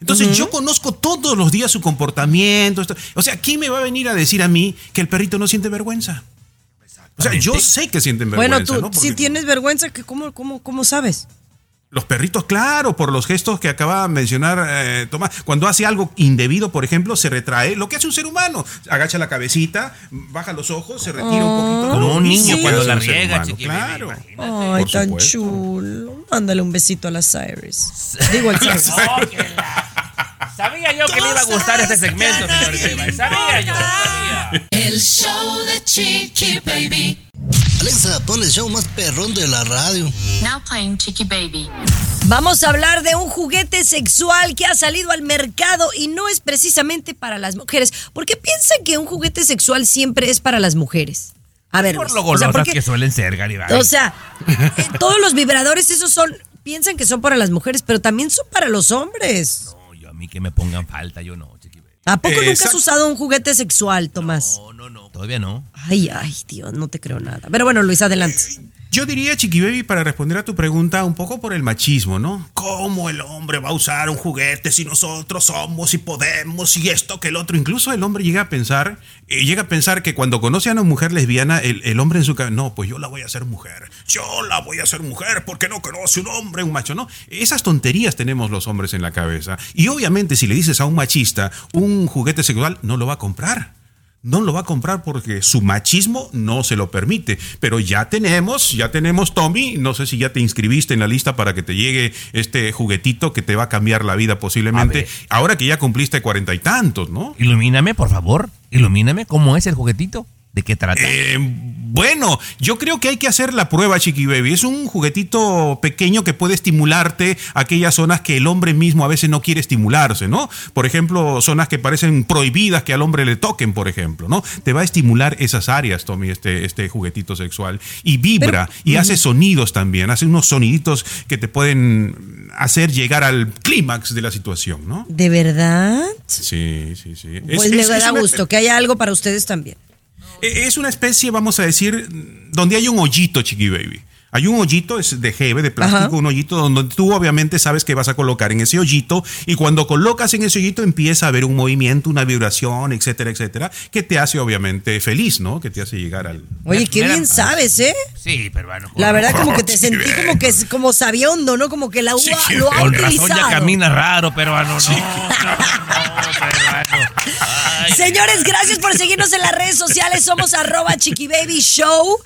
Entonces yo conozco todos los días su comportamiento. esto- O sea, ¿quién me va a venir a decir a mí que el perrito no siente vergüenza? O sea, yo sé que sienten vergüenza.
Bueno, tú,
¿no?
si tienes vergüenza, ¿qué- ¿cómo, cómo, ¿cómo sabes?
Los perritos, claro, por los gestos que acaba de mencionar eh, Tomás. Cuando hace algo indebido, por ejemplo, se retrae. Lo que hace un ser humano. Agacha la cabecita, baja los ojos, se retira un poquito.
Como un
Lo
niño cuando la
un
riega,
Claro.
Ay,
Por
tan
supuesto.
chulo. Mándale un besito a la Cyrus. Digo al Cyrus.
Sabía yo que le iba a gustar este segmento, señor Esteban. Sabía yo, sabía.
El show de Chiqui Baby.
Alexa, pon el show más perrón de la radio.
Now playing Chicky Baby.
Vamos a hablar de un juguete sexual que ha salido al mercado y no es precisamente para las mujeres. ¿Por qué piensan que un juguete sexual siempre es para las mujeres? A ver,
Por lo
o sea,
golosas
¿por qué-
que suelen ser, Garibay.
O sea, eh, todos los vibradores esos son piensan que son para las mujeres, pero también son para los hombres.
Mí que me pongan falta, yo no, chiqui. baby.
¿A poco nunca has usado un juguete sexual, Tomás?
No, no, no. Todavía no.
Ay, ay, Dios, no te creo nada. Pero bueno, Luis, adelante.
Yo diría, Chiqui Baby, para responder a tu pregunta, un poco por el machismo, ¿no? ¿Cómo el hombre va a usar un juguete si nosotros somos y podemos y esto que el otro? Incluso el hombre llega a pensar, eh, llega a pensar que cuando conoce a una mujer lesbiana, el, el hombre en su cabeza, no, pues yo la voy a hacer mujer. Yo la voy a hacer mujer porque no conoce un hombre, un macho, ¿no? Esas tonterías tenemos los hombres en la cabeza. Y obviamente, si le dices a un machista un juguete sexual, no lo va a comprar no lo va a comprar porque su machismo no se lo permite. Pero ya tenemos, ya tenemos, Tommy, no sé si ya te inscribiste en la lista para que te llegue este juguetito que te va a cambiar la vida posiblemente. Ahora que ya cumpliste cuarenta y tantos, ¿no?
Ilumíname, por favor. Ilumíname. ¿Cómo es el juguetito? ¿De qué trata?
Eh, bueno, yo creo que hay que hacer la prueba, Chiqui Baby. Es un juguetito pequeño que puede estimularte aquellas zonas que el hombre mismo a veces no quiere estimularse, ¿no? Por ejemplo, zonas que parecen prohibidas que al hombre le toquen, por ejemplo, ¿no? Te va a estimular esas áreas, Tommy, este, este juguetito sexual. Y vibra y hace sonidos también, hace unos soniditos que te pueden hacer llegar al clímax de la situación, ¿no?
¿De verdad?
Sí, sí, sí. Es-
Pues me
es-
da
es una-
gusto que haya algo para ustedes también.
Eh, Es una especie, vamos a decir, donde hay un hoyito, Chiqui Baby. Hay un hoyito, es de jeve, de plástico,
Ajá.
un hoyito donde tú obviamente sabes que vas a colocar en ese hoyito y cuando colocas en ese hoyito empieza a haber un movimiento, una vibración, etcétera, etcétera, que te hace obviamente feliz, ¿no? Que te hace llegar al...
Oye, qué bien sabes, ¿eh?
Sí, pero bueno.
La verdad como que te
Sí,
sentí como que como sabiondo, ¿no? Como que la
Sí,
uva
sí,
lo ha
Con razón ya
utilizado.
camina raro, peruano. No, no, no, peruano. Ay,
Señores, gracias por seguirnos en las redes sociales. Somos arroba Chiqui Baby Show.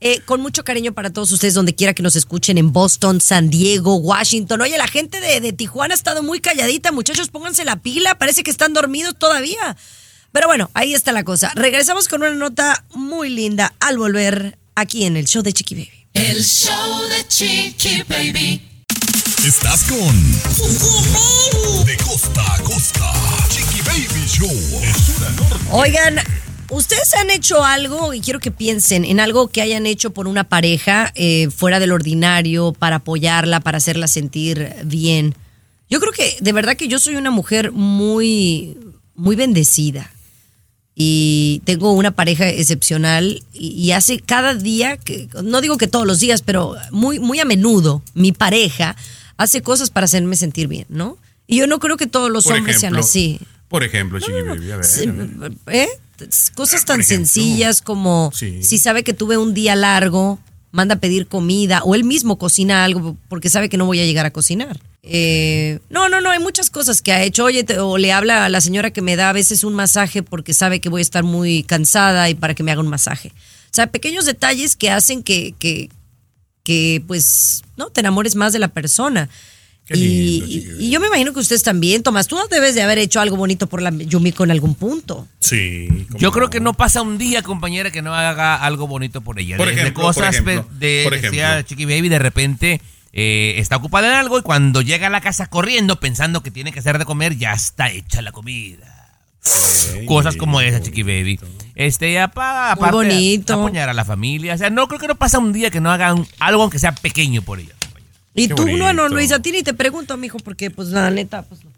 Eh, con mucho cariño para todos ustedes, donde quiera que nos escuchen, en Boston, San Diego, Washington. Oye, la gente de, de Tijuana ha estado muy calladita. Muchachos, pónganse la pila. Parece que están dormidos todavía. Pero bueno, ahí está la cosa. Regresamos con una nota muy linda al volver aquí en el show de Chiqui Baby.
El show de Chiqui Baby.
Estás con De costa a costa. Chiqui Baby Show.
Oigan, ¿ustedes han hecho algo? Y quiero que piensen en algo que hayan hecho por una pareja eh, fuera del ordinario, para apoyarla, para hacerla sentir bien. Yo creo que de verdad que yo soy una mujer muy, muy bendecida. Y tengo una pareja excepcional y, y hace cada día, que, no digo que todos los días, pero muy, muy a menudo, mi pareja hace cosas para hacerme sentir bien, ¿no? Y yo no creo que todos los
Por
hombres sean
ejemplo,
así.
Por ejemplo, Chiqui Baby, a ver.
Sí,
a ver.
¿eh? Cosas tan
Por ejemplo.
sencillas como
Sí.
si sabe que tuve un día largo, manda a pedir comida o él mismo cocina algo porque sabe que no voy a llegar a cocinar. Eh, no, no, no, hay muchas cosas que ha hecho. Oye, te- o le habla a la señora que me da a veces un masaje porque sabe que voy a estar muy cansada y para que me haga un masaje. O sea, pequeños detalles que hacen que, que, que pues, ¿no? Te enamores más de la persona.
Qué
y,
lindo, chiquillo.
y yo me imagino que ustedes también, Tomás, tú debes de haber hecho algo bonito por la Yumiko en algún punto.
Sí.
Yo creo que no pasa un día, compañera, que no haga algo bonito por ella.
Por ejemplo,
cosas
por ejemplo,
pe- de
por
decía
ejemplo.
Chiqui Baby, de repente eh, está ocupada en algo y cuando llega a la casa corriendo pensando que tiene que hacer de comer, ya está hecha la comida. Cosas como esa, Chiqui Baby. Este, apa- aparte,
bonito.
apoyar a la familia. O sea, no creo que no pasa un día que no hagan algo aunque sea pequeño por ella.
Y
Qué
tú, no, no,
bonito.
Luis, a ti ni te pregunto, mijo, porque pues la neta, pues no.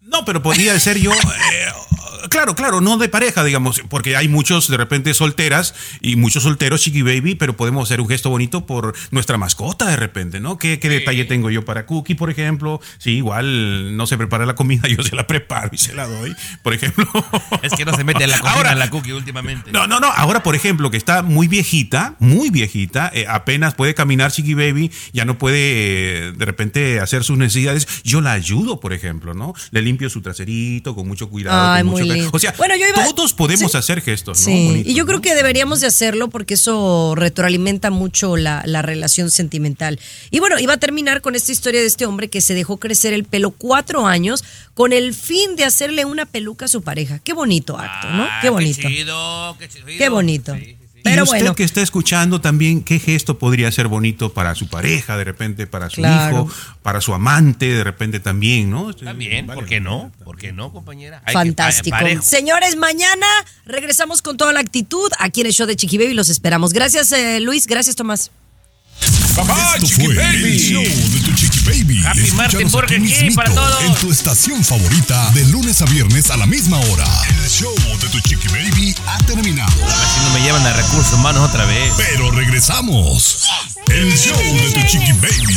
No, pero podría ser yo, eh, claro, claro, no de pareja, digamos, porque hay muchos de repente solteras y muchos solteros, Chiqui Baby, pero podemos hacer un gesto bonito por nuestra mascota de repente, ¿no? ¿Qué, qué detalle tengo yo para Cookie, por ejemplo? Sí, igual no se prepara la comida, yo se la preparo y se la doy, por ejemplo.
Es que no se mete en la cocina
Ahora-
la cookie últimamente.
No, no, no. Ahora, por ejemplo, que está muy viejita, muy viejita, eh, apenas puede caminar Chiqui Baby, ya no puede eh, de repente hacer sus necesidades. Yo la ayudo, por ejemplo, ¿no? Le limpio su traserito con mucho cuidado.
Ay,
con mucho O sea,
Bueno, yo iba-
todos podemos
sí.
hacer gestos, ¿no?
Y yo creo
¿no?
que deberíamos de hacerlo porque eso retroalimenta mucho la, la relación sentimental. Y bueno, iba a terminar con esta historia de este hombre que se dejó crecer el pelo cuatro años con el fin de hacerle una peluca a su pareja. Qué bonito acto, ¿no?
Ah,
Qué bonito.
Qué chido, qué chido.
Qué bonito.
Sí.
Pero
y usted
bueno,
que está escuchando también, ¿qué gesto podría ser bonito para su pareja, de repente para su
Claro.
hijo, para su amante, de repente también, ¿no?
También,
Vale
¿por qué no? ¿Por qué no, compañera? Hay que-
fantástico. Señores, mañana regresamos con toda la actitud aquí en el show de Chiqui Baby. Los esperamos. Gracias, eh, Luis. Gracias, Tomás.
Papá,
Esto
Chiqui
fue
Baby.
el show de tu Chiqui Baby.
Happy Martin
aquí
Burger King para todos.
En tu estación favorita, de lunes a viernes a la misma hora. El show de tu Chiqui Baby ha terminado.
Así no me llevan a recursos humanos otra vez.
Pero regresamos. El show de tu Chiqui Baby.